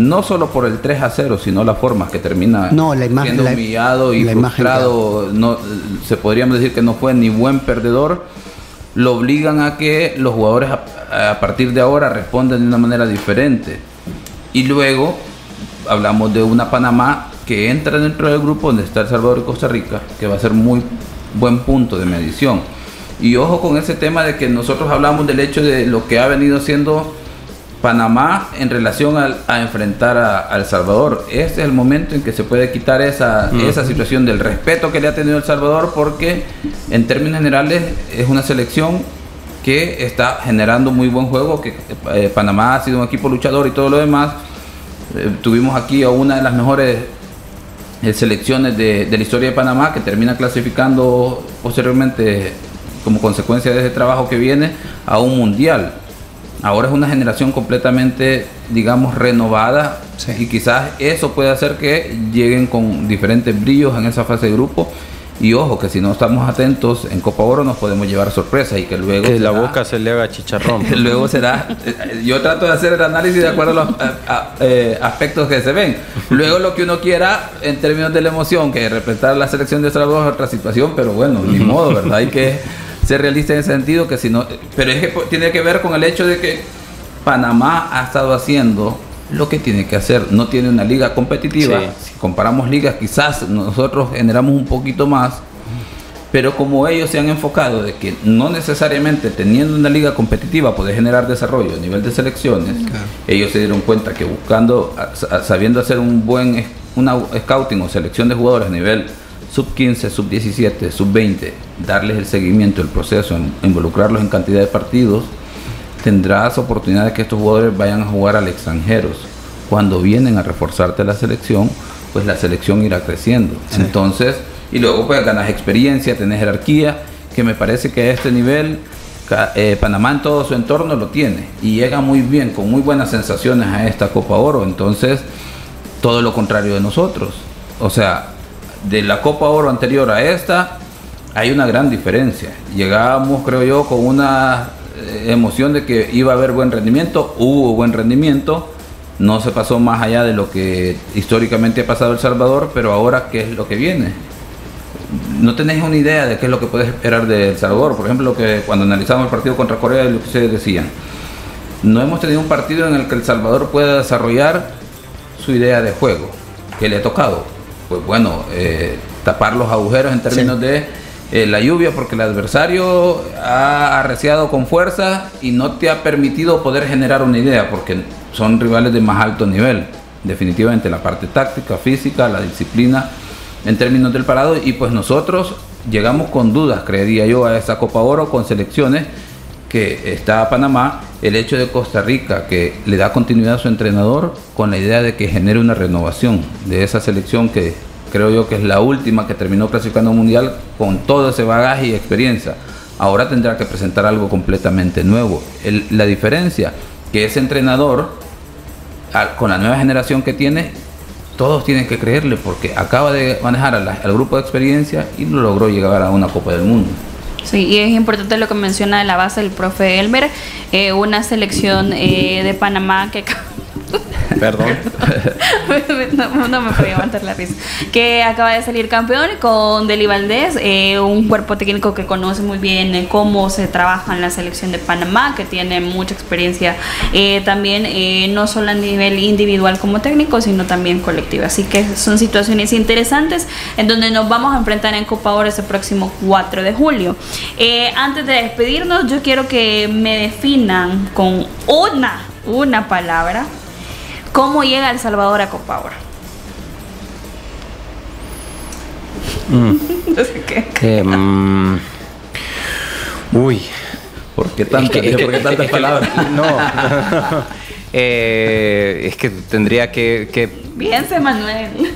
no solo por el 3 a 0, sino la forma que termina no, la siendo humillado y frustrado, no, se podríamos decir que no fue ni buen perdedor, lo obligan a que los jugadores a, partir de ahora respondan de una manera diferente. Y luego hablamos de una Panamá que entra dentro del grupo donde está El Salvador y Costa Rica, que va a ser muy buen punto de medición. Y ojo con ese tema de que nosotros hablamos del hecho de lo que ha venido siendo Panamá en relación a enfrentar a, El Salvador. Este es el momento en que se puede quitar esa, esa situación del respeto que le ha tenido El Salvador porque en términos generales es una selección que está generando muy buen juego, que eh, Panamá ha sido un equipo luchador y todo lo demás. Eh, tuvimos aquí a una de las mejores selecciones de, de la historia de Panamá que termina clasificando posteriormente como consecuencia de ese trabajo que viene a un mundial. Ahora es una generación completamente, digamos, renovada y quizás eso puede hacer que lleguen con diferentes brillos en esa fase de grupo. Y ojo, que si no estamos atentos en Copa Oro nos podemos llevar sorpresa y que luego... Que la boca se le haga chicharrón. [LAUGHS] luego será... Yo trato de hacer el análisis de acuerdo a los eh, aspectos que se ven. Luego lo que uno quiera en términos de la emoción, que representar la selección de Salvador es otra situación, pero bueno, ni modo, ¿verdad? Hay que [LAUGHS] ser realista en ese sentido, que si no, pero es que tiene que ver con el hecho de que Panamá ha estado haciendo lo que tiene que hacer, no tiene una liga competitiva, si comparamos ligas quizás nosotros generamos un poquito más, pero como ellos se han enfocado de que no necesariamente teniendo una liga competitiva puede generar desarrollo a nivel de selecciones, ellos se dieron cuenta que buscando, sabiendo hacer un buen una scouting o selección de jugadores a nivel sub 15, sub 17, sub 20, darles el seguimiento, el proceso, involucrarlos en cantidad de partidos, tendrás oportunidad de que estos jugadores vayan a jugar al extranjero. Cuando vienen a reforzarte la selección, pues la selección irá creciendo. Entonces, y luego pues ganas experiencia, tenés jerarquía, que me parece que a este nivel eh, Panamá en todo su entorno lo tiene y llega muy bien, con muy buenas sensaciones a esta Copa Oro. Entonces, todo lo contrario de nosotros. O sea, de la Copa Oro anterior a esta, hay una gran diferencia. Llegábamos, creo yo, con una emoción de que iba a haber buen rendimiento, hubo buen rendimiento, no se pasó más allá de lo que históricamente ha pasado El Salvador, pero ahora, ¿qué es lo que viene? no tenéis una idea de qué es lo que puedes esperar de El Salvador. Por ejemplo, que cuando analizamos el partido contra Corea, lo que ustedes decían, no hemos tenido un partido en el que El Salvador pueda desarrollar su idea de juego, que le ha tocado. Pues bueno, eh, tapar los agujeros en términos de eh, la lluvia, porque el adversario ha arreciado con fuerza y no te ha permitido poder generar una idea, porque son rivales de más alto nivel. Definitivamente la parte táctica, física, la disciplina en términos del parado y pues nosotros llegamos con dudas, creería yo, a esta Copa Oro con selecciones que está a Panamá, el hecho de Costa Rica que le da continuidad a su entrenador con la idea de que genere una renovación de esa selección que creo yo que es la última que terminó clasificando mundial con todo ese bagaje y experiencia. Ahora tendrá que presentar algo completamente nuevo. la diferencia que ese entrenador con la nueva generación que tiene todos tienen que creerle porque acaba de manejar al, grupo de experiencia y lo logró llegar a una Copa del Mundo. Sí, y es importante lo que menciona de la base del profe Elmer, eh, una selección eh, de Panamá que Perdón. [LAUGHS] no, me podía aguantar la risa. Que acaba de salir campeón con Deli Valdés, eh, un cuerpo técnico que conoce muy bien eh, cómo se trabaja en la selección de Panamá, que tiene mucha experiencia eh, también, no solo a nivel individual como técnico, sino también colectiva. Así que son situaciones interesantes en donde nos vamos a enfrentar en Copa Oro ese próximo 4 de julio. antes de despedirnos, yo quiero que me definan con una, una palabra ¿Cómo llega El Salvador a Copa ahora? Mm. no [LAUGHS] sé qué. Mm, uy. ¿Por qué, tantas, palabras? no. eh, es que tendría que, que Bien, Manuel.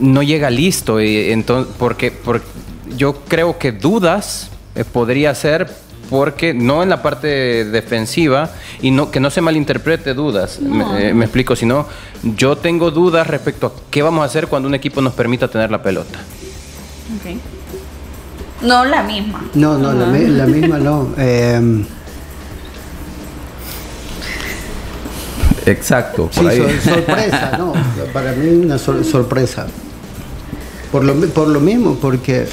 No llega listo, y entonces, porque, porque yo creo que dudas eh, podría ser porque no en la parte defensiva y no que no se malinterprete dudas, Me, eh, me, explico, sino yo tengo dudas respecto a qué vamos a hacer cuando un equipo nos permita tener la pelota. Okay. No la misma. No, no, la, misma no. [LAUGHS] Em, Exacto. Por sí, sorpresa, no. [LAUGHS] Para mí una sorpresa. Por lo, por lo mismo, porque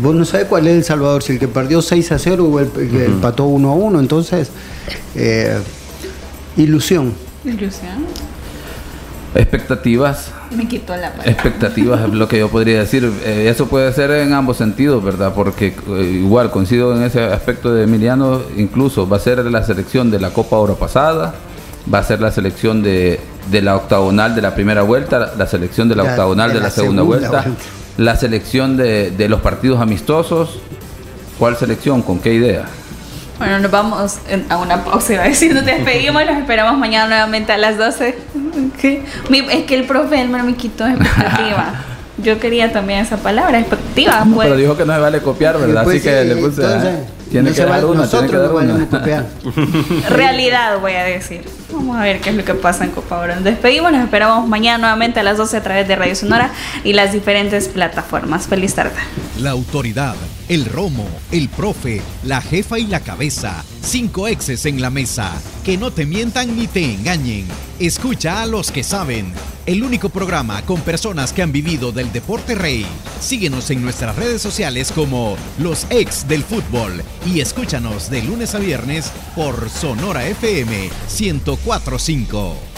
Vos no sabés cuál es El Salvador, si el que perdió 6 a 0 o el que empató 1 a 1. Entonces, eh, ilusión. Ilusión. Expectativas. Me quitó la palabra. Expectativas es lo que yo podría decir. Eh, eso puede ser en ambos sentidos, ¿verdad? Porque eh, igual coincido en ese aspecto de Emiliano, incluso va a ser la selección de la Copa Oro pasada, va a ser la selección de, la octagonal de la primera vuelta, la selección de la octagonal de, la, segunda, vuelta la selección de, de los partidos amistosos. ¿Cuál selección? ¿Con qué idea? Bueno, nos vamos a una pausa. Iba a decir, nos despedimos, nos esperamos mañana nuevamente a las 12. es que el profe Elmer me quitó expectativa. [LAUGHS] Yo quería también esa palabra, expectativa. Pues. Pero dijo que no se vale copiar, ¿verdad? Así que le puse. Tiene que dar una, tiene que dar una. [LAUGHS] Realidad, voy a decir. Vamos a ver qué es lo que pasa en Copa Oro. Nos despedimos, nos esperamos mañana nuevamente a las 12 a través de Radio Sonora y las diferentes plataformas. Feliz tarde. La autoridad, el romo, el profe, la jefa y la cabeza. Cinco exes en la mesa. Que no te mientan ni te engañen. Escucha a los que saben. El único programa con personas que han vivido del deporte rey. Síguenos en nuestras redes sociales como Los Ex del Fútbol y escúchanos de lunes a viernes por Sonora FM 1045.